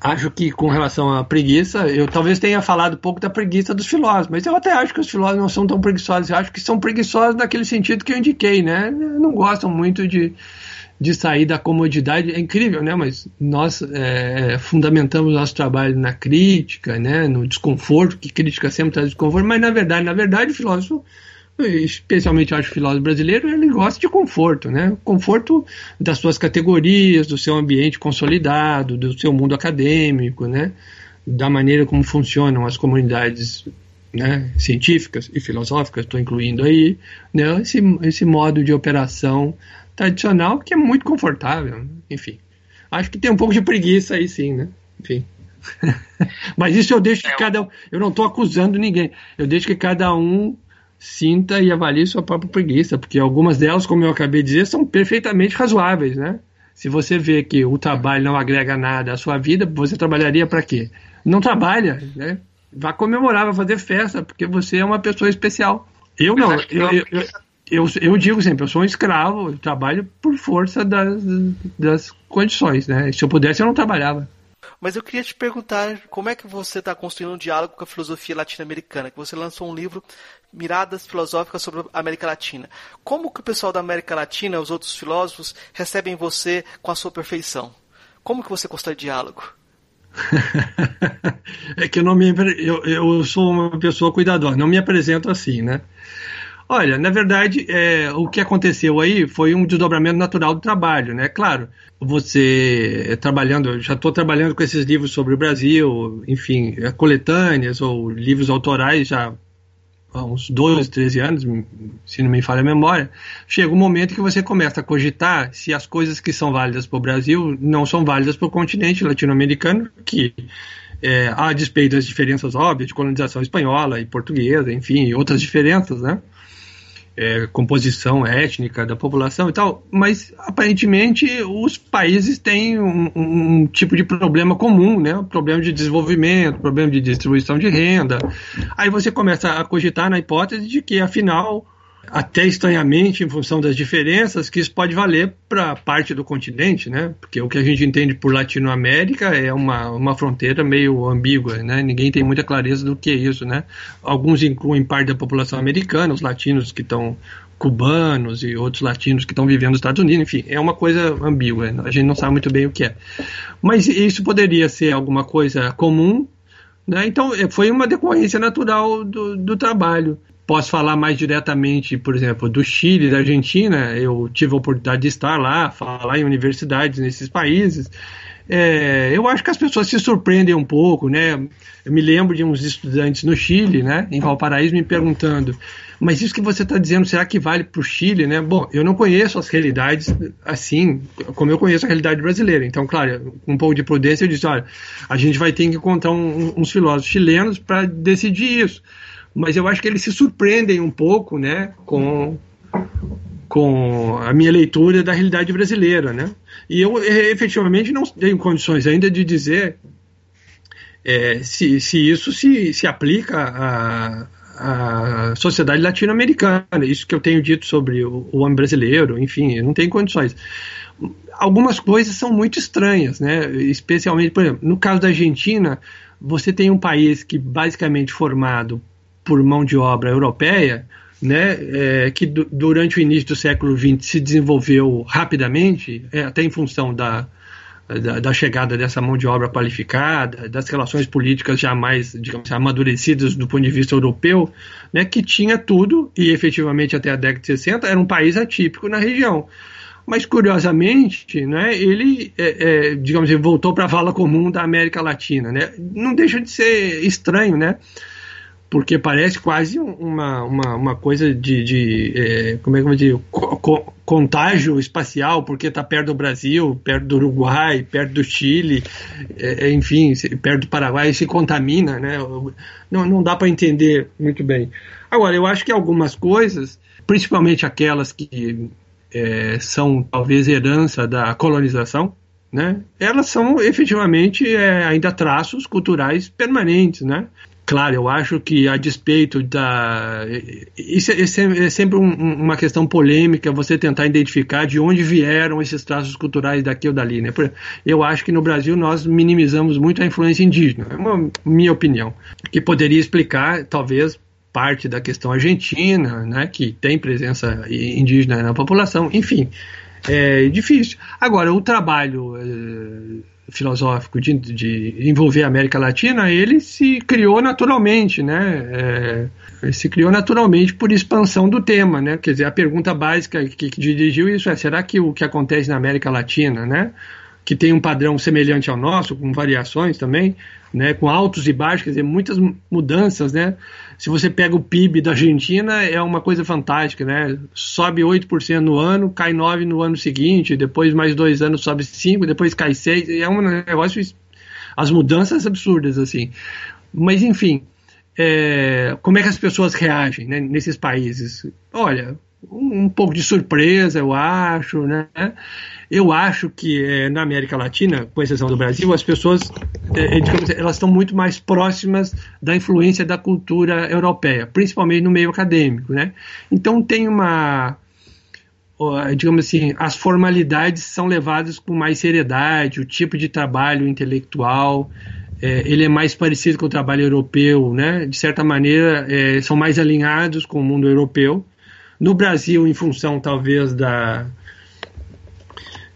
B: acho que com relação à preguiça, eu talvez tenha falado pouco da preguiça dos filósofos, mas eu até acho que os filósofos não são tão preguiçosos. Eu acho que são preguiçosos naquele sentido que eu indiquei, né? Não gostam muito de de sair da comodidade é incrível, né? Mas nós é, fundamentamos nosso trabalho na crítica, né? No desconforto, que crítica sempre traz desconforto, mas na verdade, na verdade, o filósofo, especialmente acho o filósofo brasileiro, ele gosta de conforto, né? Conforto das suas categorias, do seu ambiente consolidado, do seu mundo acadêmico, né? Da maneira como funcionam as comunidades né, científicas e filosóficas, estou incluindo aí, né, esse, esse modo de operação tradicional que é muito confortável. Enfim, acho que tem um pouco de preguiça aí sim, né? Enfim. Mas isso eu deixo que é, cada um. Eu não estou acusando ninguém. Eu deixo que cada um sinta e avalie sua própria preguiça, porque algumas delas, como eu acabei de dizer, são perfeitamente razoáveis, né? Se você vê que o trabalho não agrega nada à sua vida, você trabalharia para quê? Não trabalha, né? Vá comemorar, vá fazer festa, porque você é uma pessoa especial. Eu não, eu, eu, eu, eu, eu digo sempre, eu sou um escravo, eu trabalho por força das, das condições, né? Se eu pudesse, eu não trabalhava.
C: Mas eu queria te perguntar como é que você está construindo um diálogo com a filosofia latino-americana, que você lançou um livro, Miradas Filosóficas sobre a América Latina. Como que o pessoal da América Latina, os outros filósofos, recebem você com a sua perfeição? Como que você constrói diálogo?
B: é que eu não me eu, eu sou uma pessoa cuidadosa, não me apresento assim, né? Olha, na verdade, é, o que aconteceu aí foi um desdobramento natural do trabalho, né? Claro, você é, trabalhando, já estou trabalhando com esses livros sobre o Brasil, enfim, é, coletâneas ou livros autorais já há uns 12, 13 anos, se não me falha a memória, chega um momento que você começa a cogitar se as coisas que são válidas para o Brasil não são válidas para o continente latino-americano, que é, a despeito das diferenças óbvias de colonização espanhola e portuguesa, enfim, outras diferenças, né? É, composição étnica da população e tal, mas aparentemente os países têm um, um, tipo de problema comum, né? Problema de desenvolvimento, problema de distribuição de renda. Aí você começa a cogitar na hipótese de que, afinal, até estranhamente, em função das diferenças, que isso pode valer para parte do continente, né? Porque o que a gente entende por Latinoamérica é uma, uma fronteira meio ambígua, né? Ninguém tem muita clareza do que é isso, né? Alguns incluem parte da população americana, os latinos que estão cubanos e outros latinos que estão vivendo nos Estados Unidos, enfim, é uma coisa ambígua, a gente não sabe muito bem o que é. Mas isso poderia ser alguma coisa comum Né? Então, é, foi uma decorrência natural do, do trabalho. Posso falar mais diretamente, por exemplo, do Chile, da Argentina. Eu tive a oportunidade de estar lá, falar em universidades nesses países. É, eu acho que as pessoas se surpreendem um pouco, né? Eu me lembro de uns estudantes no Chile, né, em Valparaíso, me perguntando: mas isso que você está dizendo, será que vale para o Chile, né? Bom, eu não conheço as realidades assim, como eu conheço a realidade brasileira. Então, claro, com um pouco de prudência, eu disse: olha, a gente vai ter que encontrar um, uns filósofos chilenos para decidir isso. Mas eu acho que eles se surpreendem um pouco, né, com com a minha leitura da realidade brasileira, né? E eu efetivamente não tenho condições ainda de dizer é, se, se isso se, se aplica à, à sociedade latino-americana. Isso que eu tenho dito sobre o, o homem brasileiro, enfim, eu não tenho condições. Algumas coisas são muito estranhas, né? Especialmente, por exemplo, no caso da Argentina, você tem um país que basicamente formado por mão de obra europeia, né, é, que durante o início do século XX se desenvolveu rapidamente, é, até em função da, da, da, chegada dessa mão de obra qualificada, das relações políticas já mais, digamos, amadurecidas do ponto de vista europeu, né, que tinha tudo, e efetivamente até a década de 60 era um país atípico na região. Mas, curiosamente, né, ele, é, é, digamos, voltou para a vala comum da América Latina. Né? Não deixa de ser estranho, né? Porque parece quase uma, uma, uma coisa de, de é, como é que eu vou dizer, co contágio espacial, porque está perto do Brasil, perto do Uruguai, perto do Chile, é, é enfim, perto do Paraguai, se contamina, né? Não, não dá para entender muito bem. Agora, eu acho que algumas coisas, principalmente aquelas que é, são talvez herança da colonização, né? Elas são efetivamente é, ainda traços culturais permanentes, né? Claro, eu acho que a despeito da. Isso é, é sempre um, uma questão polêmica você tentar identificar de onde vieram esses traços culturais daqui ou dali. Né? Eu acho que no Brasil nós minimizamos muito a influência indígena, é uma minha opinião, que poderia explicar, talvez, parte da questão argentina, né, que tem presença indígena na população, enfim, é difícil. Agora, o trabalho. Filosófico de, de, envolver a América Latina, ele se criou naturalmente, né? É, se criou naturalmente por expansão do tema, né? Quer dizer, a pergunta básica que, que dirigiu isso é: será que o que acontece na América Latina, né? Que tem um padrão semelhante ao nosso, com variações também, né? Com altos e baixos, quer dizer, muitas mudanças, né? Se você pega o PIB da Argentina, é uma coisa fantástica, né? Sobe 8% no ano, cai 9% no ano seguinte, depois mais dois anos sobe 5%, depois cai 6%. É um negócio. As mudanças absurdas, assim. Mas, enfim, é, como é que as pessoas reagem né, nesses países? Olha, um, pouco de surpresa, eu acho, né? Eu acho que é, na América Latina, com exceção do Brasil, as pessoas, é, digamos, elas estão muito mais próximas da influência da cultura europeia, principalmente no meio acadêmico, né? Então tem uma, digamos assim, as formalidades são levadas com mais seriedade, o tipo de trabalho intelectual é, ele é mais parecido com o trabalho europeu, né? De certa maneira, é, são mais alinhados com o mundo europeu. No Brasil, em função talvez da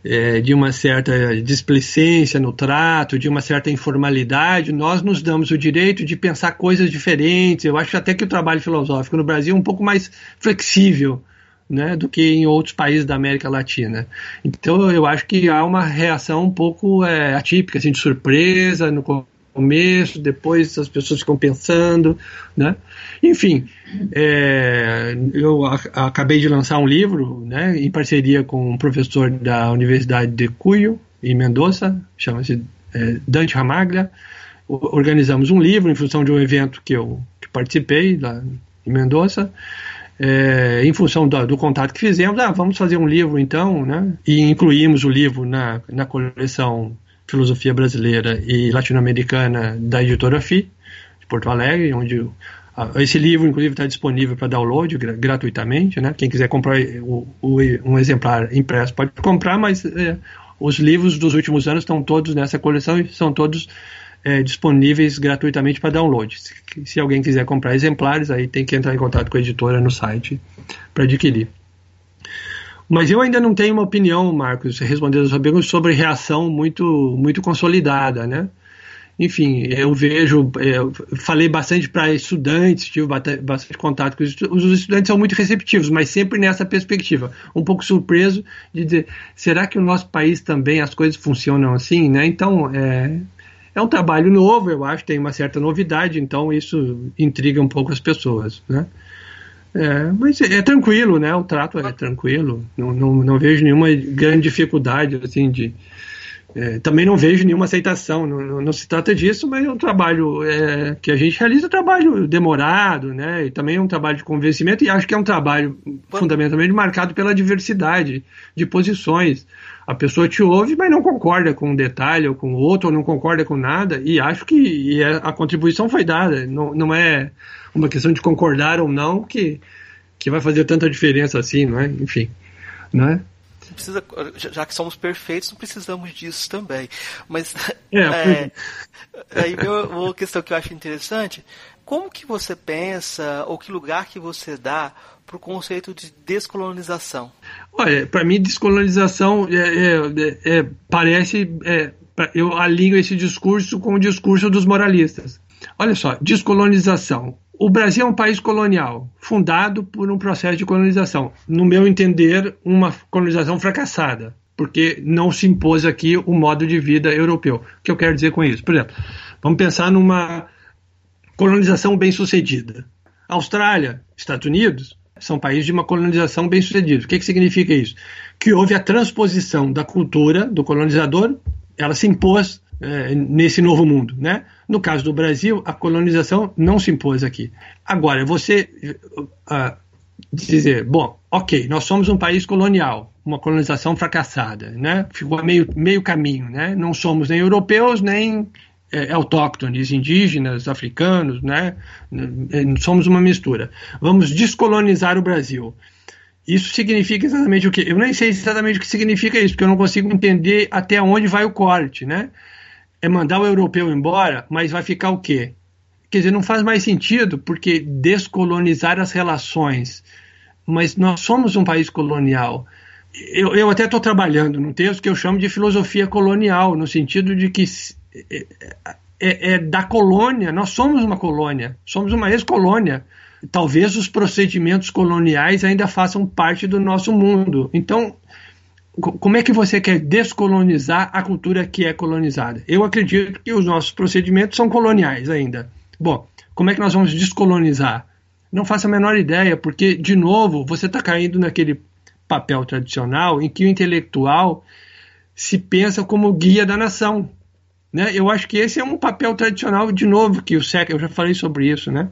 B: é, de uma certa displicência no trato, de uma certa informalidade, nós nos damos o direito de pensar coisas diferentes. Eu acho até que o trabalho filosófico no Brasil é um pouco mais flexível né, do que em outros países da América Latina. Então eu acho que há uma reação um pouco é, atípica, assim, de surpresa no começo, depois as pessoas ficam pensando, né? Enfim, é, eu acabei de lançar um livro, né, em parceria com um professor da Universidade de Cuyo, em Mendoza, chama-se é, Dante Ramaglia. Organizamos um livro em função de um evento que eu que participei lá em Mendoza. É, em função do, do, contato que fizemos, ah, vamos fazer um livro então, né? E incluímos o livro na, na coleção Filosofia Brasileira e Latino-Americana da editora FI, de Porto Alegre, onde esse livro, inclusive, está disponível para download gratuitamente. Né? Quem quiser comprar o, o, um exemplar impresso pode comprar, mas é, os livros dos últimos anos estão todos nessa coleção e são todos é, disponíveis gratuitamente para download. Se, se, alguém quiser comprar exemplares, aí tem que entrar em contato com a editora no site para adquirir. Mas eu ainda não tenho uma opinião, Marcos, respondendo a sua pergunta, sobre reação muito, muito consolidada, né? Enfim, eu vejo, eu falei bastante para estudantes, tive bastante contato com os estudantes, os estudantes são muito receptivos, mas sempre nessa perspectiva, um pouco surpreso de dizer, será que o nosso país também as coisas funcionam assim, né? Então, é, é um trabalho novo, eu acho, tem uma certa novidade, então isso intriga um pouco as pessoas, né? É, mas é, é tranquilo, né? O trato é tranquilo, não, não, não vejo nenhuma grande dificuldade, assim, de é, também não vejo nenhuma aceitação, não, não, não, se trata disso, mas é um trabalho é, que a gente realiza, um trabalho demorado, né? E também é um trabalho de convencimento, e acho que é um trabalho fundamentalmente marcado pela diversidade de posições. A pessoa te ouve, mas não concorda com um detalhe ou com outro, ou não concorda com nada, e acho que e é, a contribuição foi dada. Não, não é uma questão de concordar ou não que, que vai fazer tanta diferença assim, não é? Enfim, não é?
C: Precisa, já que somos perfeitos, não precisamos disso também. Mas é, é, aí uma questão que eu acho interessante, como que você pensa ou que lugar que você dá para o conceito de descolonização?
B: Olha, para mim descolonização é, é, é parece é, eu alinho esse discurso com o discurso dos moralistas. Olha só, descolonização o Brasil é um país colonial, fundado por um processo de colonização. No meu entender, uma colonização fracassada, porque não se impôs aqui o modo de vida europeu. O que eu quero dizer com isso? Por exemplo, vamos pensar numa colonização bem sucedida. Austrália, Estados Unidos, são países de uma colonização bem sucedida. O que, que significa isso? Que houve a transposição da cultura do colonizador, ela se impôs é, nesse novo mundo, né? No caso do Brasil, a colonização não se impôs aqui. Agora, você uh, dizer, bom, ok, nós somos um país colonial, uma colonização fracassada, né? Ficou meio, meio caminho, né? Não somos nem europeus, nem é, autóctones, indígenas, africanos, né? Somos uma mistura. Vamos descolonizar o Brasil. Isso significa exatamente o que? Eu nem sei exatamente o que significa isso, porque eu não consigo entender até onde vai o corte, né? É mandar o europeu embora, mas vai ficar o quê? Quer dizer, não faz mais sentido, porque descolonizar as relações. Mas nós somos um país colonial. Eu, eu até estou trabalhando num texto que eu chamo de filosofia colonial, no sentido de que é, é, é da colônia, nós somos uma colônia, somos uma ex-colônia. Talvez os procedimentos coloniais ainda façam parte do nosso mundo. Então, como é que você quer descolonizar a cultura que é colonizada? Eu acredito que os nossos procedimentos são coloniais ainda. Bom, como é que nós vamos descolonizar? Não faço a menor ideia, porque, de novo, você está caindo naquele papel tradicional em que o intelectual se pensa como guia da nação. Né? Eu acho que esse é um papel tradicional, de novo, que o século, eu já falei sobre isso, né?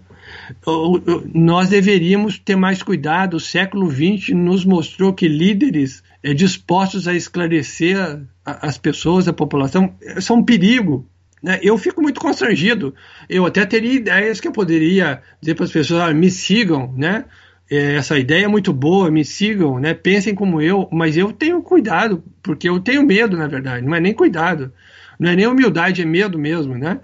B: Nós deveríamos ter mais cuidado. O século XX nos mostrou que líderes é, dispostos a esclarecer a, as pessoas, a população, são um perigo. Né? Eu fico muito constrangido. Eu até teria ideias que eu poderia dizer para as pessoas: ah, me sigam, né? É, essa ideia é muito boa, me sigam, né? Pensem como eu, mas eu tenho cuidado, porque eu tenho medo, na verdade. Não é nem cuidado, não é nem humildade, é medo mesmo, né?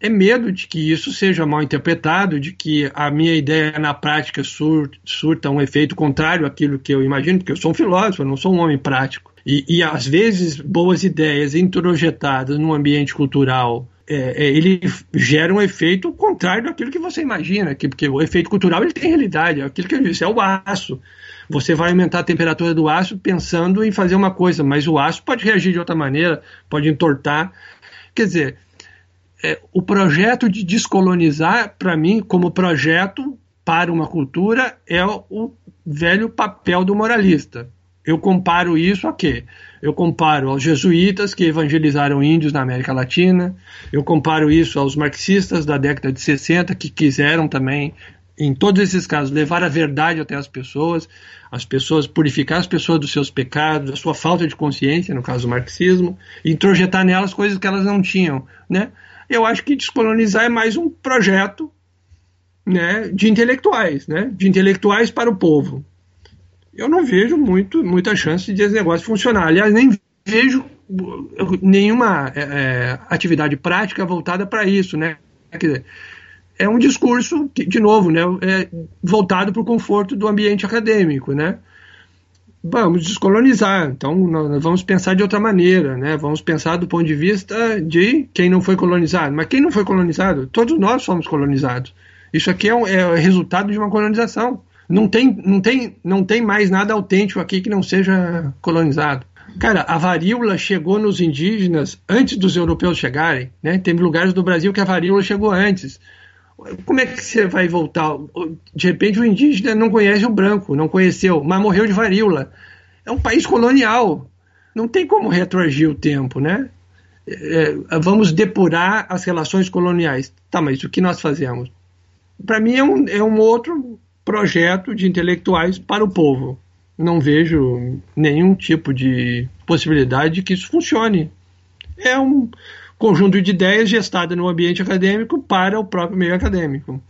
B: É medo de que isso seja mal interpretado, de que a minha ideia na prática sur, surta um efeito contrário àquilo que eu imagino, porque eu sou um filósofo, eu não sou um homem prático. E, e às vezes, boas ideias introjetadas num ambiente cultural é, é, ele gera um efeito contrário daquilo que você imagina, que, porque o efeito cultural ele tem realidade, é aquilo que eu disse, é o aço. Você vai aumentar a temperatura do aço pensando em fazer uma coisa, mas o aço pode reagir de outra maneira, pode entortar. Quer dizer, é, o projeto de descolonizar, para mim, como projeto para uma cultura, é o velho papel do moralista. Eu comparo isso a quê? Eu comparo aos jesuítas que evangelizaram índios na América Latina, eu comparo isso aos marxistas da década de 60 que quiseram também, em todos esses casos, levar a verdade até as pessoas, as pessoas purificar as pessoas dos seus pecados, da sua falta de consciência, no caso do marxismo, e introjetar nelas coisas que elas não tinham, né? Eu acho que descolonizar é mais um projeto né, de intelectuais, né, de intelectuais para o povo. Eu não vejo muito, muita chance de esse negócio funcionar. Aliás, nem vejo nenhuma é, é atividade prática voltada para isso, né? Dizer, é um discurso, de novo, né, é voltado para o conforto do ambiente acadêmico, né? Vamos descolonizar. Então, nós vamos pensar de outra maneira, né? Vamos pensar do ponto de vista de quem não foi colonizado. Mas quem não foi colonizado? Todos nós fomos colonizados. Isso aqui é, um, é resultado de uma colonização. Não tem, não, tem, não tem mais nada autêntico aqui que não seja colonizado. Cara, a varíola chegou nos indígenas antes dos europeus chegarem. Né? Tem lugares do Brasil que a varíola chegou antes. Como é que você vai voltar? De repente o indígena não conhece o branco, não conheceu, mas morreu de varíola. É um país colonial. Não tem como retroagir o tempo, né? É, vamos depurar as relações coloniais. Tá, mas o que nós fazemos? Para mim é um, é um outro projeto de intelectuais para o povo. Não vejo nenhum tipo de possibilidade de que isso funcione. É um, conjunto de ideias gestada no ambiente acadêmico para o próprio meio acadêmico.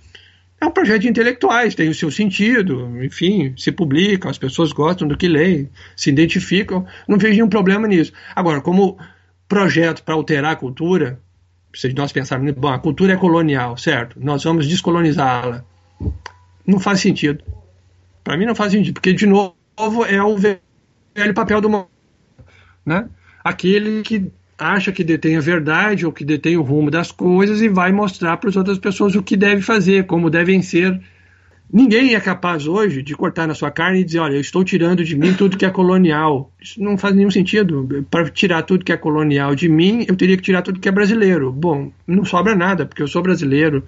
B: É um projeto de intelectuais, tem o seu sentido, enfim, se publica, as pessoas gostam do que leem, se identificam, não vejo nenhum problema nisso. Agora, como projeto para alterar a cultura, se nós pensarmos, bom, a cultura é colonial, certo? Nós vamos descolonizá-la. Não faz sentido. Para mim não faz sentido, porque, de novo, é o velho papel do mundo, né? Aquele que acha que detém a verdade ou que detém o rumo das coisas e vai mostrar para as outras pessoas o que deve fazer, como devem ser. Ninguém é capaz hoje de cortar na sua carne e dizer: olha, eu estou tirando de mim tudo que é colonial. Isso não faz nenhum sentido. Para tirar tudo que é colonial de mim, eu teria que tirar tudo que é brasileiro. Bom, não sobra nada, porque eu sou brasileiro,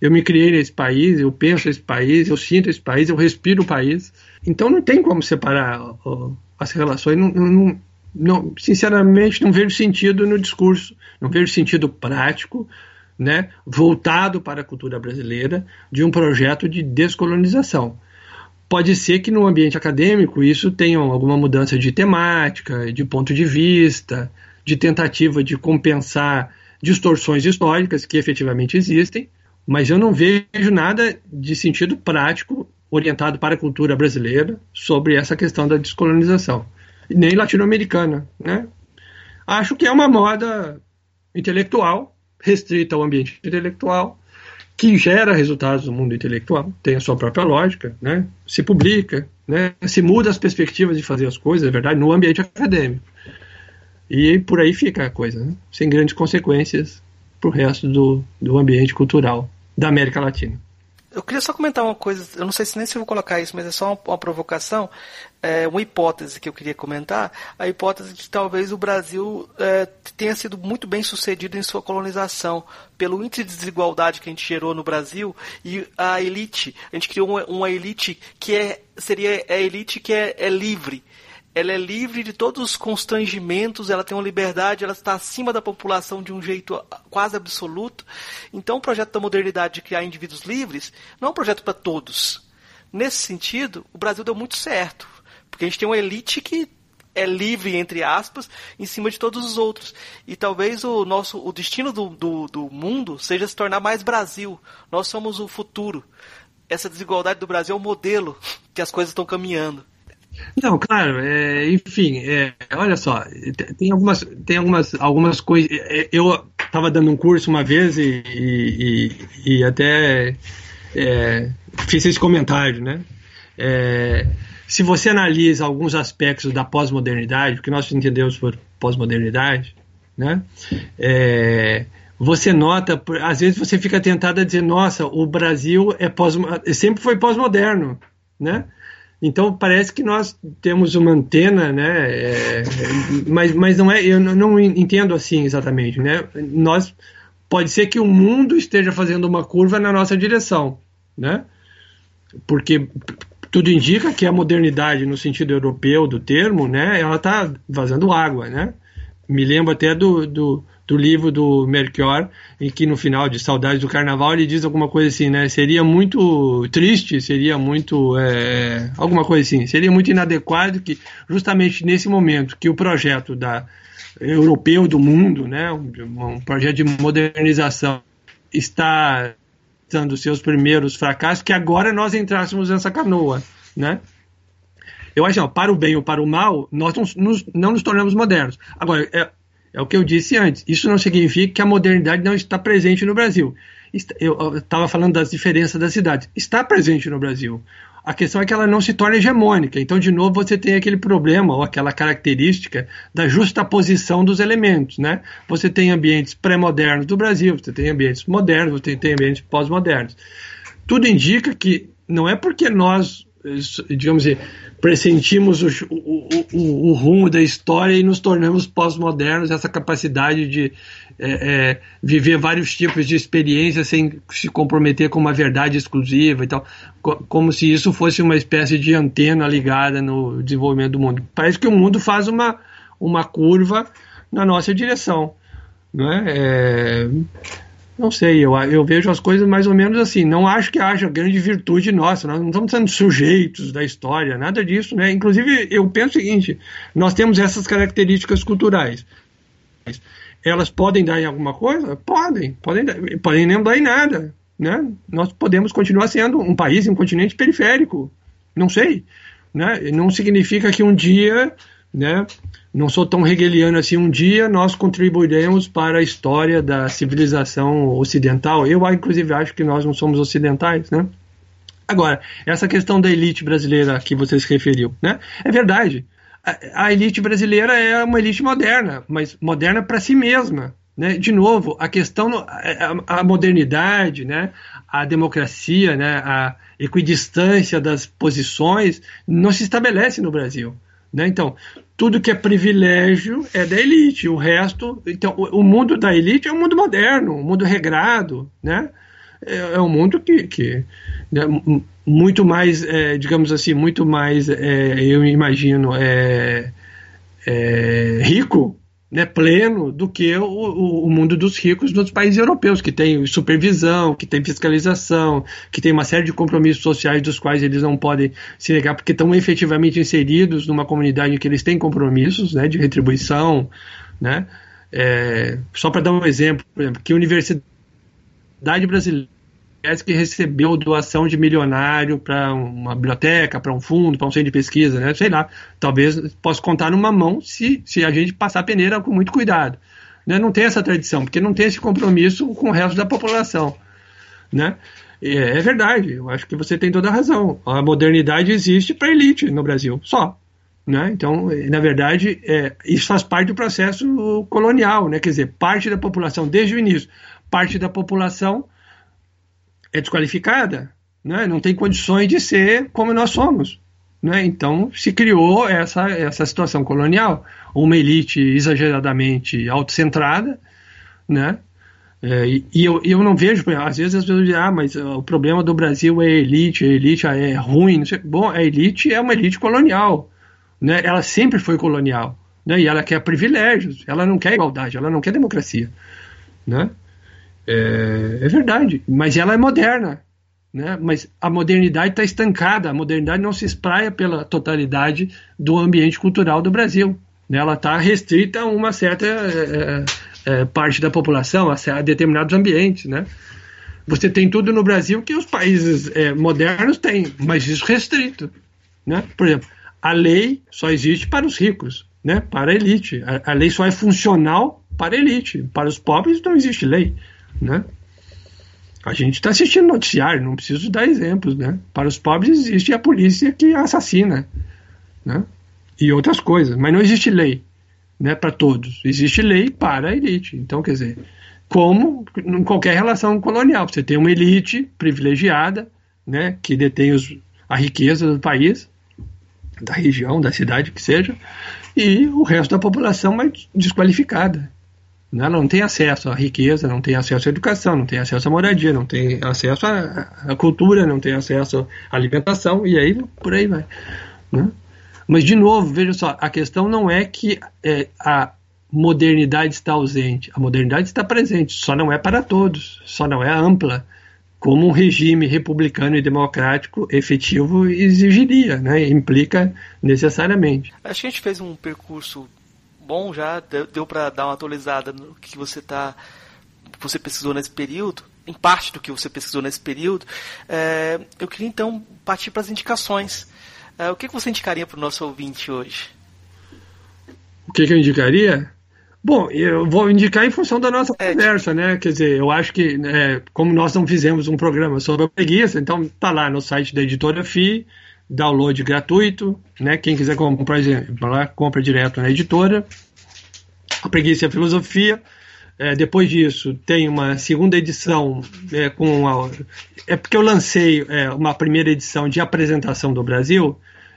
B: eu me criei nesse país, eu penso esse país, eu sinto esse país, eu respiro o país. Então não tem como separar as relações. Não, não, não, sinceramente, não vejo sentido no discurso, não vejo sentido prático, né, voltado para a cultura brasileira, de um projeto de descolonização. Pode ser que no ambiente acadêmico isso tenha alguma mudança de temática, de ponto de vista, de tentativa de compensar distorções históricas que efetivamente existem, mas eu não vejo nada de sentido prático orientado para a cultura brasileira sobre essa questão da descolonização nem latino-americana, né? Acho que é uma moda intelectual, restrita ao ambiente intelectual, que gera resultados no mundo intelectual, tem a sua própria lógica, né? Se publica, né? Se muda as perspectivas de fazer as coisas, é verdade, no ambiente acadêmico. E por aí fica a coisa, né? sem grandes consequências para o resto do, do ambiente cultural da América Latina.
C: Eu queria só comentar uma coisa, eu não sei se nem se vou colocar isso, mas é só uma, uma provocação, é, uma hipótese que eu queria comentar, a hipótese de talvez o Brasil é, tenha sido muito bem sucedido em sua colonização, pelo índice de desigualdade que a gente gerou no Brasil e a elite, a gente criou uma, uma elite que é, seria a elite que é, é livre, ela é livre de todos os constrangimentos, ela tem uma liberdade, ela está acima da população de um jeito quase absoluto. Então, o projeto da modernidade de criar indivíduos livres não é um projeto para todos. Nesse sentido, o Brasil deu muito certo, porque a gente tem uma elite que é livre, entre aspas, em cima de todos os outros. E talvez o nosso o destino do, do, do mundo seja se tornar mais Brasil. Nós somos o futuro. Essa desigualdade do Brasil é o modelo que as coisas estão caminhando.
B: Não, claro, é, enfim, é, olha só, tem algumas, tem algumas, algumas coisas. É, eu estava dando um curso uma vez e, e, e até é, fiz esse comentário, né? É, se você analisa alguns aspectos da pós-modernidade, o que nós entendemos por pós-modernidade, né? É, você nota, às vezes você fica tentado a dizer, nossa, o Brasil é pós, sempre foi pós-moderno, né? Então parece que nós temos uma antena, né? É, mas, mas não é, eu não entendo assim exatamente, né? Nós pode ser que o mundo esteja fazendo uma curva na nossa direção, né? Porque tudo indica que a modernidade no sentido europeu do termo, né? Ela está vazando água, né? Me lembro até do, do do livro do Melchior, em que no final de Saudades do Carnaval ele diz alguma coisa assim, né? Seria muito triste, seria muito. É, alguma coisa assim, seria muito inadequado que, justamente nesse momento que o projeto da, europeu do mundo, né? Um, um projeto de modernização, está dando seus primeiros fracassos, que agora nós entrássemos nessa canoa, né? Eu acho, ó, para o bem ou para o mal, nós não não nos tornamos modernos. Agora, é, é o que eu disse antes. Isso não significa que a modernidade não está presente no Brasil. Eu estava falando das diferenças das cidades. Está presente no Brasil. A questão é que ela não se torna hegemônica. Então, de novo, você tem aquele problema ou aquela característica da justaposição dos elementos. Né? Você tem ambientes pré-modernos do Brasil, você tem ambientes modernos, você tem ambientes pós-modernos. Tudo indica que não é porque nós, digamos assim, pressentimos o, o, o, o rumo da história e nos tornamos pós-modernos, essa capacidade de é, é, viver vários tipos de experiências sem se comprometer com uma verdade exclusiva e tal, como se isso fosse uma espécie de antena ligada no desenvolvimento do mundo. Parece que o mundo faz uma, uma curva na nossa direção. Não é? Não sei, eu, eu vejo as coisas mais ou menos assim. Não acho que haja grande virtude nossa, nós não estamos sendo sujeitos da história, nada disso, né? Inclusive, eu penso o seguinte: nós temos essas características culturais. Elas podem dar em alguma coisa? Podem, podem, podem nem dar em nada, né? Nós podemos continuar sendo um país, um continente periférico, não sei, né? Não significa que um dia, né? Não sou tão hegeliano assim. Um dia nós contribuiremos para a história da civilização ocidental. Eu, inclusive, acho que nós não somos ocidentais, né? Agora, essa questão da elite brasileira que você se referiu, né? É verdade. A, a elite brasileira é uma elite moderna, mas moderna para si mesma. Né? De novo, a questão, a, a modernidade, né? a democracia, né? a equidistância das posições não se estabelece no Brasil. Né? Então, tudo que é privilégio é da elite, o resto. Então, o, o mundo da elite é um mundo moderno, um mundo regrado, né? É, é um mundo que, que né, muito mais, é, digamos assim, muito mais, é, eu imagino, é, é rico né, pleno do que o, o, mundo dos ricos nos países europeus, que tem supervisão, que tem fiscalização, que tem uma série de compromissos sociais dos quais eles não podem se negar, porque estão efetivamente inseridos numa comunidade em que eles têm compromissos né, de retribuição. Né? É, só para dar um exemplo, por exemplo, que a Universidade Brasileira que recebeu doação de milionário para uma biblioteca, para um fundo, para um centro de pesquisa, né? Sei lá. Talvez possa contar numa mão se, se a gente passar a peneira com muito cuidado. Né? Não tem essa tradição, porque não tem esse compromisso com o resto da população. Né? É, é verdade, eu acho que você tem toda a razão. A modernidade existe para elite no Brasil, só. Né? Então, na verdade, é, isso faz parte do processo colonial, né? quer dizer, parte da população, desde o início, parte da população é desqualificada, né? não tem condições de ser como nós somos. Né? Então se criou essa, essa situação colonial, uma elite exageradamente autocentrada, né? É, e, eu, eu não vejo, às vezes as pessoas dizem, ah, mas o problema do Brasil é a elite, a elite é ruim. Bom, a elite é uma elite colonial, né? ela sempre foi colonial, né? e ela quer privilégios, ela não quer igualdade, ela não quer democracia. Né? É, é verdade, mas ela é moderna. Né? Mas a modernidade está estancada, a modernidade não se espraia pela totalidade do ambiente cultural do Brasil. Né? Ela está restrita a uma certa é, é, é, parte da população, a, a, determinados ambientes. Né? Você tem tudo no Brasil que os países é, modernos têm, mas isso restrito. Né? Por exemplo, a lei só existe para os ricos, né? para a elite. A, a lei só é funcional para a elite. Para os pobres não existe lei né? A gente está assistindo noticiário, não preciso dar exemplos, né? Para os pobres existe a polícia que assassina, né? E outras coisas, mas não existe lei, né? Para todos, existe lei para a elite. Então, quer dizer, como em qualquer relação colonial, você tem uma elite privilegiada, né? Que detém os, a riqueza do país, da região, da cidade que seja, e o resto da população mais desqualificada. Ela não tem acesso à riqueza, não tem acesso à educação, não tem acesso à moradia, não tem acesso à, à cultura, não tem acesso à alimentação, e aí por aí vai. Né? Mas, de novo, veja só, a questão não é que é, a modernidade está ausente. A modernidade está presente, só não é para todos, só não é ampla, como um regime republicano e democrático efetivo exigiria, né? implica necessariamente.
C: Acho que a gente fez um percurso bom já, deu para dar uma atualizada no que você tá, você pesquisou nesse período, em parte do que você pesquisou nesse período. É, eu queria então partir para as indicações. É, o que, que você indicaria para o nosso ouvinte hoje?
B: O que, que eu indicaria? Bom, eu vou indicar em função da nossa é, conversa, né? Quer dizer, eu acho que, né, como nós não fizemos um programa sobre a preguiça, então tá lá no site da editora FI, download gratuito, né? Quem quiser comprar, compra direto na editora. A preguiça e a filosofia. É, depois disso, tem uma segunda edição é, com é porque eu lancei é, uma primeira edição de apresentação do Brasil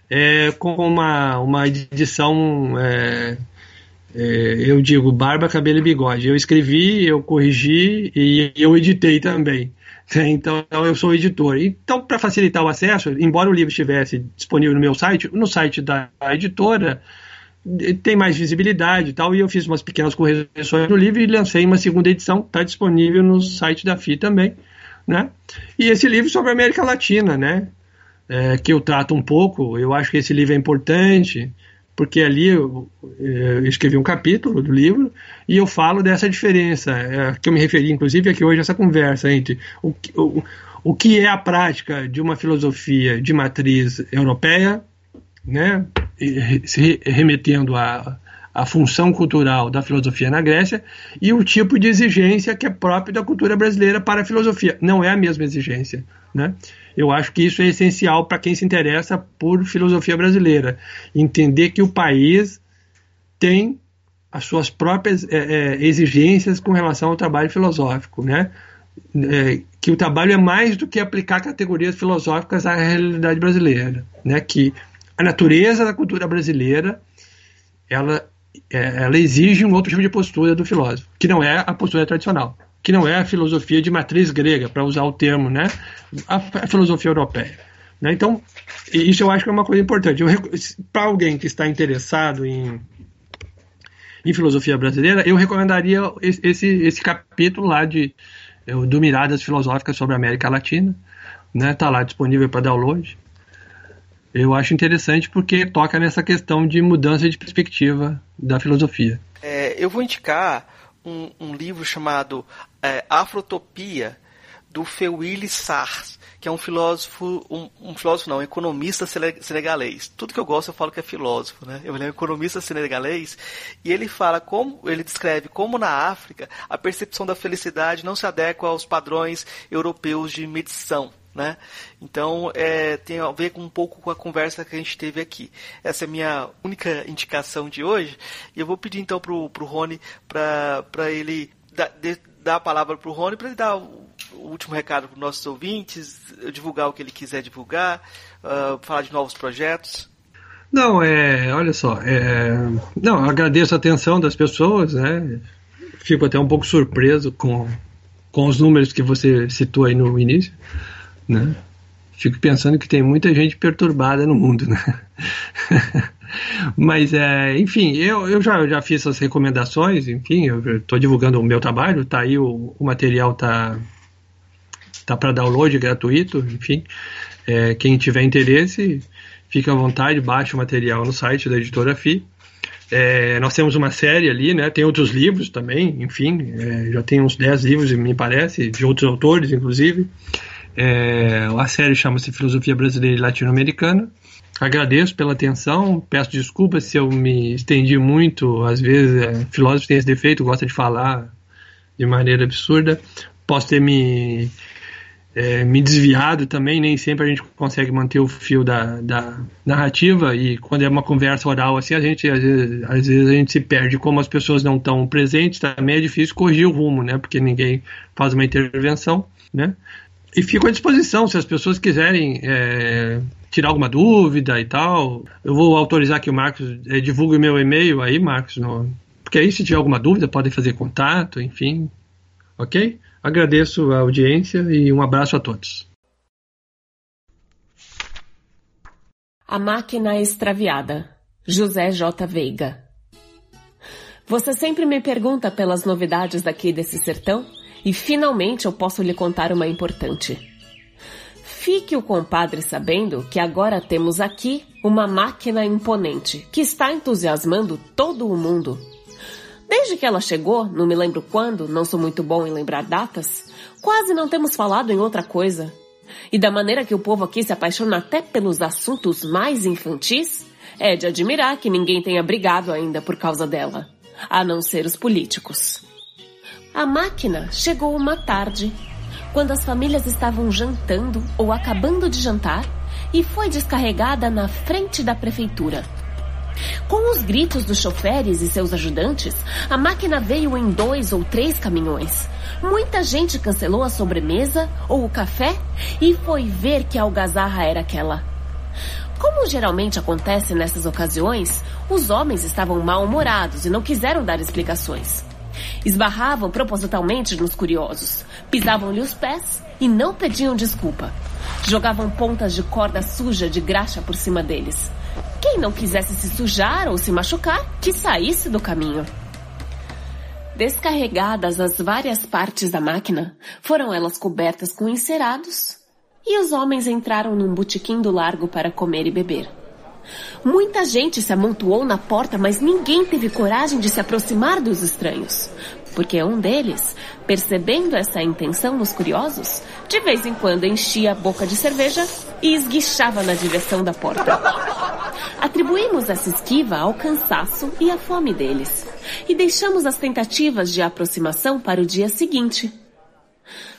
B: é, com uma, uma edição é, é, eu digo barba, cabelo e bigode. Eu escrevi, eu corrigi e eu editei também. Então, eu sou editor. Então, para facilitar o acesso, embora o livro estivesse disponível no meu site, no site da editora tem mais visibilidade e tal, e eu fiz umas pequenas correções no livro e lancei uma segunda edição, está disponível no site da FI também, né? E esse livro sobre a América Latina, né? É, que eu trato um pouco, eu acho que esse livro é importante, porque ali eu, eu, escrevi um capítulo do livro e eu falo dessa diferença, é, que eu me referi, inclusive, aqui hoje, essa conversa entre o, o, o que é a prática de uma filosofia de matriz europeia, né, se remetendo à função cultural da filosofia na Grécia, e o tipo de exigência que é próprio da cultura brasileira para a filosofia. Não é a mesma exigência. Né? Eu acho que isso é essencial para quem se interessa por filosofia brasileira. Entender que o país tem as suas próprias é, é, exigências com relação ao trabalho filosófico, né? É, que o trabalho é mais do que aplicar categorias filosóficas à realidade brasileira, né? Que a natureza da cultura brasileira ela, é, ela exige um outro tipo de postura do filósofo, que não é a postura tradicional que não é a filosofia de matriz grega, para usar o termo, né? A, a filosofia europeia. Né? Então, isso eu acho que é uma coisa importante. Para alguém que está interessado em, em filosofia brasileira, eu recomendaria esse, esse capítulo lá de, do Miradas Filosóficas sobre a América Latina. Está né? Tá lá disponível para download. Eu acho interessante porque toca nessa questão de mudança de perspectiva da filosofia.
C: É, eu vou indicar um, um livro chamado é, Afrotopia, do Feuilly Sars, que é um filósofo, um, um, filósofo não, um economista senegalês. Tudo que eu gosto eu falo que é filósofo, né? Ele é um economista senegalês e ele fala como, ele descreve como na África a percepção da felicidade não se adequa aos padrões europeus de medição. Né? Então é, tem a ver com um pouco com a conversa que a gente teve aqui. Essa é a minha única indicação de hoje. E eu vou pedir então para o Rony para ele dar a palavra para o Rony para ele dar o, último recado para os nossos ouvintes, divulgar o que ele quiser divulgar, uh, falar de novos projetos.
B: Não, é, olha só, é, não, agradeço a atenção das pessoas, né? Fico até um pouco surpreso com, com os números que você citou aí no início né? Fico pensando que tem muita gente perturbada no mundo, né? Mas, é, enfim, eu, eu já, já fiz essas recomendações, enfim, eu estou divulgando o meu trabalho, tá aí o, o material tá, tá para download gratuito, enfim. É, quem tiver interesse, fica à vontade, baixe o material no site da editora FI. É, nós temos uma série ali, né? Tem outros livros também, enfim, é, já tem uns 10 livros, me parece, de outros autores, inclusive. É, a série chama-se Filosofia Brasileira e Latino-Americana. Agradeço pela atenção, peço desculpas se eu me estendi muito. Às vezes, é, filósofo tem esse defeito, gosta de falar de maneira absurda. Posso ter me, é, me desviado também, nem sempre a gente consegue manter o fio da, da narrativa. E quando é uma conversa oral assim, a gente às vezes, às vezes a gente se perde. Como as pessoas não estão presentes, também é difícil corrigir o rumo, né? Porque ninguém faz uma intervenção, né? E fico à disposição, se as pessoas quiserem é, tirar alguma dúvida e tal. Eu vou autorizar que o Marcos é, divulgue meu e-mail aí, Marcos. No, porque aí, se tiver alguma dúvida, podem fazer contato, enfim. Ok? Agradeço a audiência e um abraço a todos.
D: A Máquina Extraviada, José J. Veiga. Você sempre me pergunta pelas novidades daqui desse sertão? E finalmente eu posso lhe contar uma importante. Fique o compadre sabendo que agora temos aqui uma máquina imponente que está entusiasmando todo o mundo. Desde que ela chegou, não me lembro quando, não sou muito bom em lembrar datas, quase não temos falado em outra coisa. E da maneira que o povo aqui se apaixona até pelos assuntos mais infantis, é de admirar que ninguém tenha brigado ainda por causa dela. a não ser os políticos. A máquina chegou uma tarde, quando as famílias estavam jantando ou acabando de jantar, e foi descarregada na frente da prefeitura. Com os gritos dos choferes e seus ajudantes, a máquina veio em dois ou três caminhões. Muita gente cancelou a sobremesa ou o café e foi ver que algazarra era aquela. Como geralmente acontece nessas ocasiões, os homens estavam mal-humorados e não quiseram dar explicações. Esbarravam propositalmente nos curiosos, pisavam-lhe os pés e não pediam desculpa. Jogavam pontas de corda suja de graxa por cima deles. Quem não quisesse se sujar ou se machucar, que saísse do caminho. Descarregadas as várias partes da máquina, foram elas cobertas com encerados e os homens entraram num botequim do largo para comer e beber. Muita gente se amontoou na porta, mas ninguém teve coragem de se aproximar dos estranhos, porque um deles, percebendo essa intenção nos curiosos, de vez em quando enchia a boca de cerveja e esguichava na direção da porta. Atribuímos essa esquiva ao cansaço e à fome deles, e deixamos as tentativas de aproximação para o dia seguinte.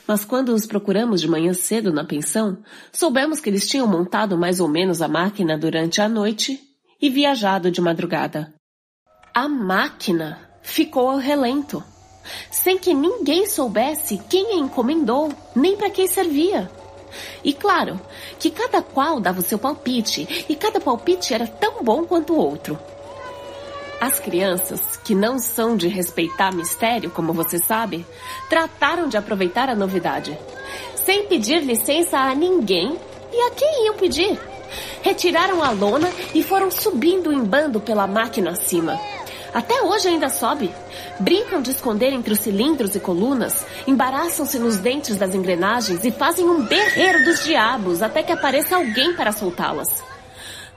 D: Mas quando os procuramos de manhã cedo na pensão, soubemos que eles tinham montado mais ou menos a máquina durante a noite e viajado de madrugada. A máquina ficou ao relento, sem que ninguém soubesse quem a encomendou, nem para quem servia. E claro, que cada qual dava o seu palpite, e cada palpite era tão bom quanto o outro. As crianças, que não são de respeitar mistério, como você sabe, trataram de aproveitar a novidade, sem pedir licença a ninguém e a quem iam pedir. Retiraram a lona e foram subindo em bando pela máquina acima. Até hoje ainda sobe. Brincam de esconder entre os cilindros e colunas, embaraçam-se nos dentes das engrenagens e fazem um berreiro dos diabos até que apareça alguém para soltá-las.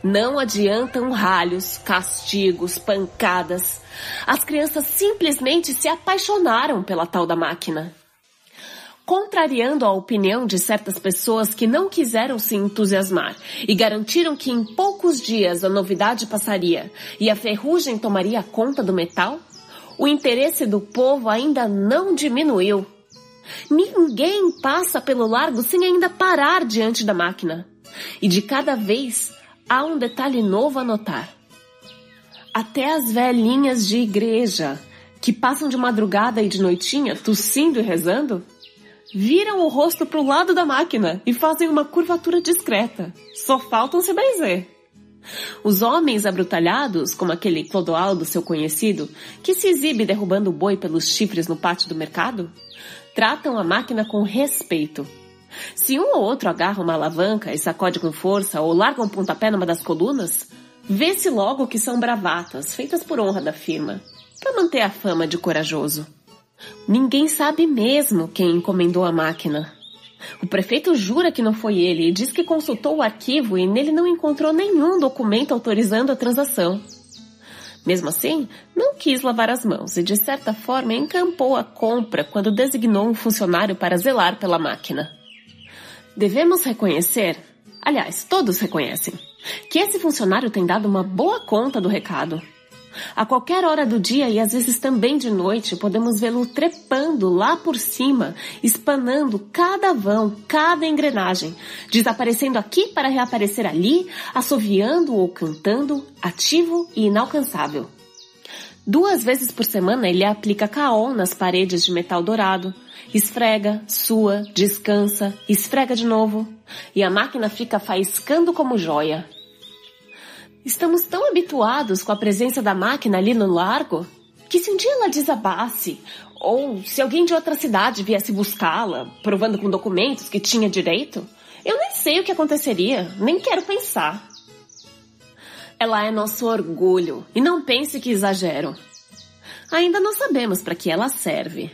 D: Não adiantam ralhos, castigos, pancadas. As crianças simplesmente se apaixonaram pela tal da máquina. Contrariando a opinião de certas pessoas que não quiseram se entusiasmar e garantiram que em poucos dias a novidade passaria e a ferrugem tomaria conta do metal, o interesse do povo ainda não diminuiu. Ninguém passa pelo largo sem ainda parar diante da máquina. E de cada vez há um detalhe novo a notar. Até as velhinhas de igreja, que passam de madrugada e de noitinha tossindo e rezando, viram o rosto para o lado da máquina e fazem uma curvatura discreta. Só faltam se benzer. Os homens abrutalhados, como aquele Clodoaldo, seu conhecido, que se exibe derrubando o boi pelos chifres no pátio do mercado, tratam a máquina com respeito se um ou outro agarra uma alavanca e sacode com força ou larga um pontapé numa das colunas, vê-se logo que são bravatas feitas por honra da firma, para manter a fama de corajoso. Ninguém sabe mesmo quem encomendou a máquina. O prefeito jura que não foi ele e diz que consultou o arquivo e nele não encontrou nenhum documento autorizando a transação. Mesmo assim, não quis lavar as mãos e, de certa forma, encampou a compra quando designou um funcionário para zelar pela máquina. Devemos reconhecer, aliás, todos reconhecem, que esse funcionário tem dado uma boa conta do recado. A qualquer hora do dia e às vezes também de noite, podemos vê-lo trepando lá por cima, espanando cada vão, cada engrenagem, desaparecendo aqui para reaparecer ali, assoviando ou cantando, ativo e inalcançável. Duas vezes por semana ele aplica caol nas paredes de metal dourado, Esfrega, sua, descansa, esfrega de novo. E a máquina fica faiscando como joia. Estamos tão habituados com a presença da máquina ali no largo que se um dia ela desabasse, ou se alguém de outra cidade viesse buscá-la, provando com documentos que tinha direito, eu nem sei o que aconteceria, nem quero pensar. Ela é nosso orgulho, e não pense que exagero. Ainda não sabemos para que ela serve.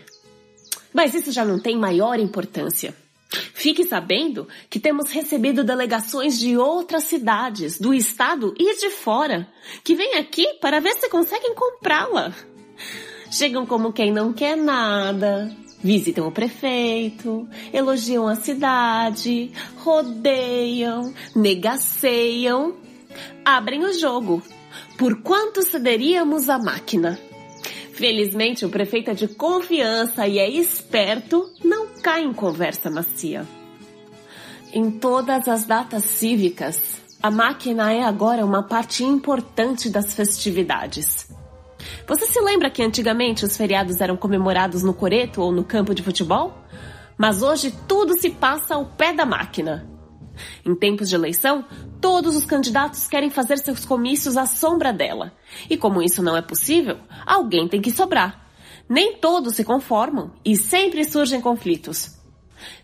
D: Mas isso já não tem maior importância. Fique sabendo que temos recebido delegações de outras cidades, do estado e de fora, que vêm aqui para ver se conseguem comprá-la. Chegam como quem não quer nada, visitam o prefeito, elogiam a cidade, rodeiam, negaceiam, abrem o jogo. Por quanto cederíamos a máquina? Felizmente, o prefeito é de confiança e é esperto, não cai em conversa macia. Em todas as datas cívicas, a máquina é agora uma parte importante das festividades. Você se lembra que antigamente os feriados eram comemorados no coreto ou no campo de futebol? Mas hoje tudo se passa ao pé da máquina. Em tempos de eleição, todos os candidatos querem fazer seus comícios à sombra dela. E como isso não é possível, alguém tem que sobrar. Nem todos se conformam e sempre surgem conflitos.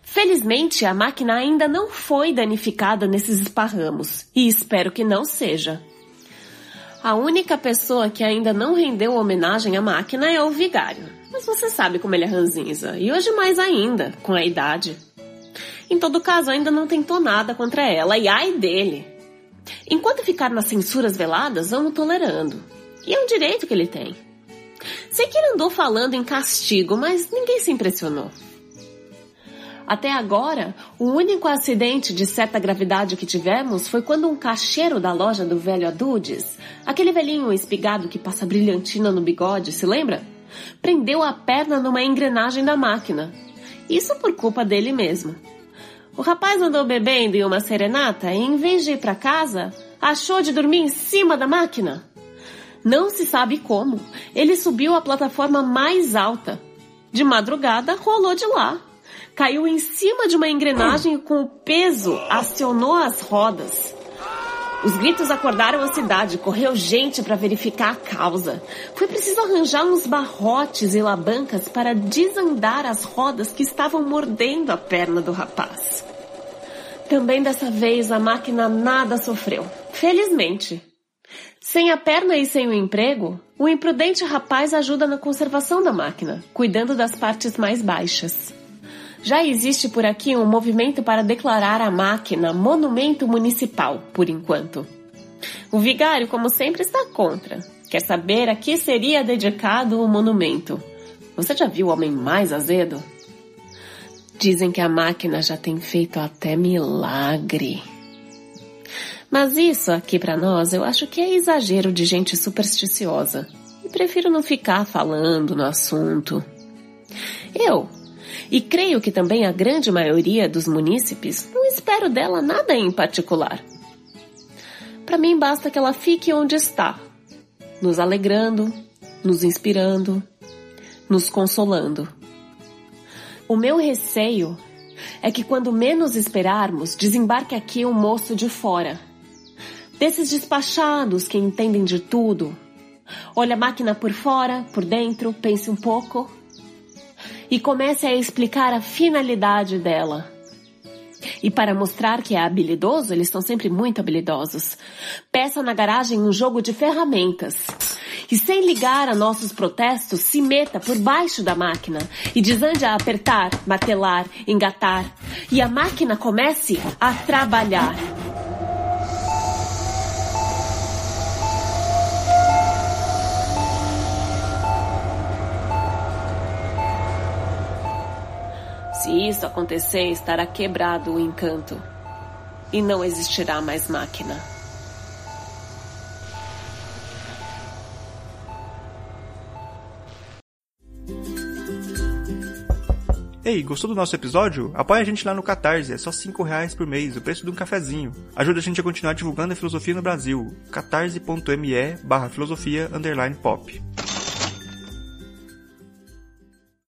D: Felizmente, a máquina ainda não foi danificada nesses esparramos e espero que não seja. A única pessoa que ainda não rendeu homenagem à máquina é o vigário. Mas você sabe como ele é ranzinza, e hoje mais ainda, com a idade. Em todo caso, ainda não tentou nada contra ela, e ai dele. Enquanto ficar nas censuras veladas, vamos tolerando. E é um direito que ele tem. Sei que ele andou falando em castigo, mas ninguém se impressionou. Até agora, o único acidente de certa gravidade que tivemos foi quando um caixeiro da loja do velho Adudes, aquele velhinho espigado que passa brilhantina no bigode, se lembra? Prendeu a perna numa engrenagem da máquina. Isso por culpa dele mesmo. O rapaz andou bebendo em uma serenata e, em vez de ir para casa, achou de dormir em cima da máquina. Não se sabe como. Ele subiu a plataforma mais alta. De madrugada, rolou de lá caiu em cima de uma engrenagem e com o peso acionou as rodas. Os gritos acordaram a cidade, correu gente para verificar a causa. Foi preciso arranjar uns barrotes e labancas para desandar as rodas que estavam mordendo a perna do rapaz. Também dessa vez a máquina nada sofreu. Felizmente. Sem a perna e sem o emprego, o imprudente rapaz ajuda na conservação da máquina, cuidando das partes mais baixas. Já existe por aqui um movimento para declarar a máquina monumento municipal, por enquanto. O vigário, como sempre, está contra. Quer saber a que seria dedicado o monumento. Você já viu o homem mais azedo? Dizem que a máquina já tem feito até milagre. Mas isso aqui para nós eu acho que é exagero de gente supersticiosa. E prefiro não ficar falando no assunto. Eu, e creio que também a grande maioria dos munícipes não espero dela nada em particular. Para mim basta que ela fique onde está, nos alegrando, nos inspirando, nos consolando. O meu receio é que quando menos esperarmos, desembarque aqui um moço de fora. Desses despachados que entendem de tudo. Olha a máquina por fora, por dentro, pense um pouco e comece a explicar a finalidade dela. E para mostrar que é habilidoso, eles são sempre muito habilidosos. Peça na garagem um jogo de ferramentas. E sem ligar a nossos protestos, se meta por baixo da máquina e desande a apertar, martelar, engatar. E a máquina comece a trabalhar. Se isso acontecer, estará quebrado o encanto e não existirá mais máquina.
E: Ei, gostou do nosso episódio? Apoie a gente lá no Catarse, é só 5 reais por mês, o preço de um cafezinho. Ajuda a gente a continuar divulgando a filosofia no Brasil. catarse.me barra filosofia underline pop.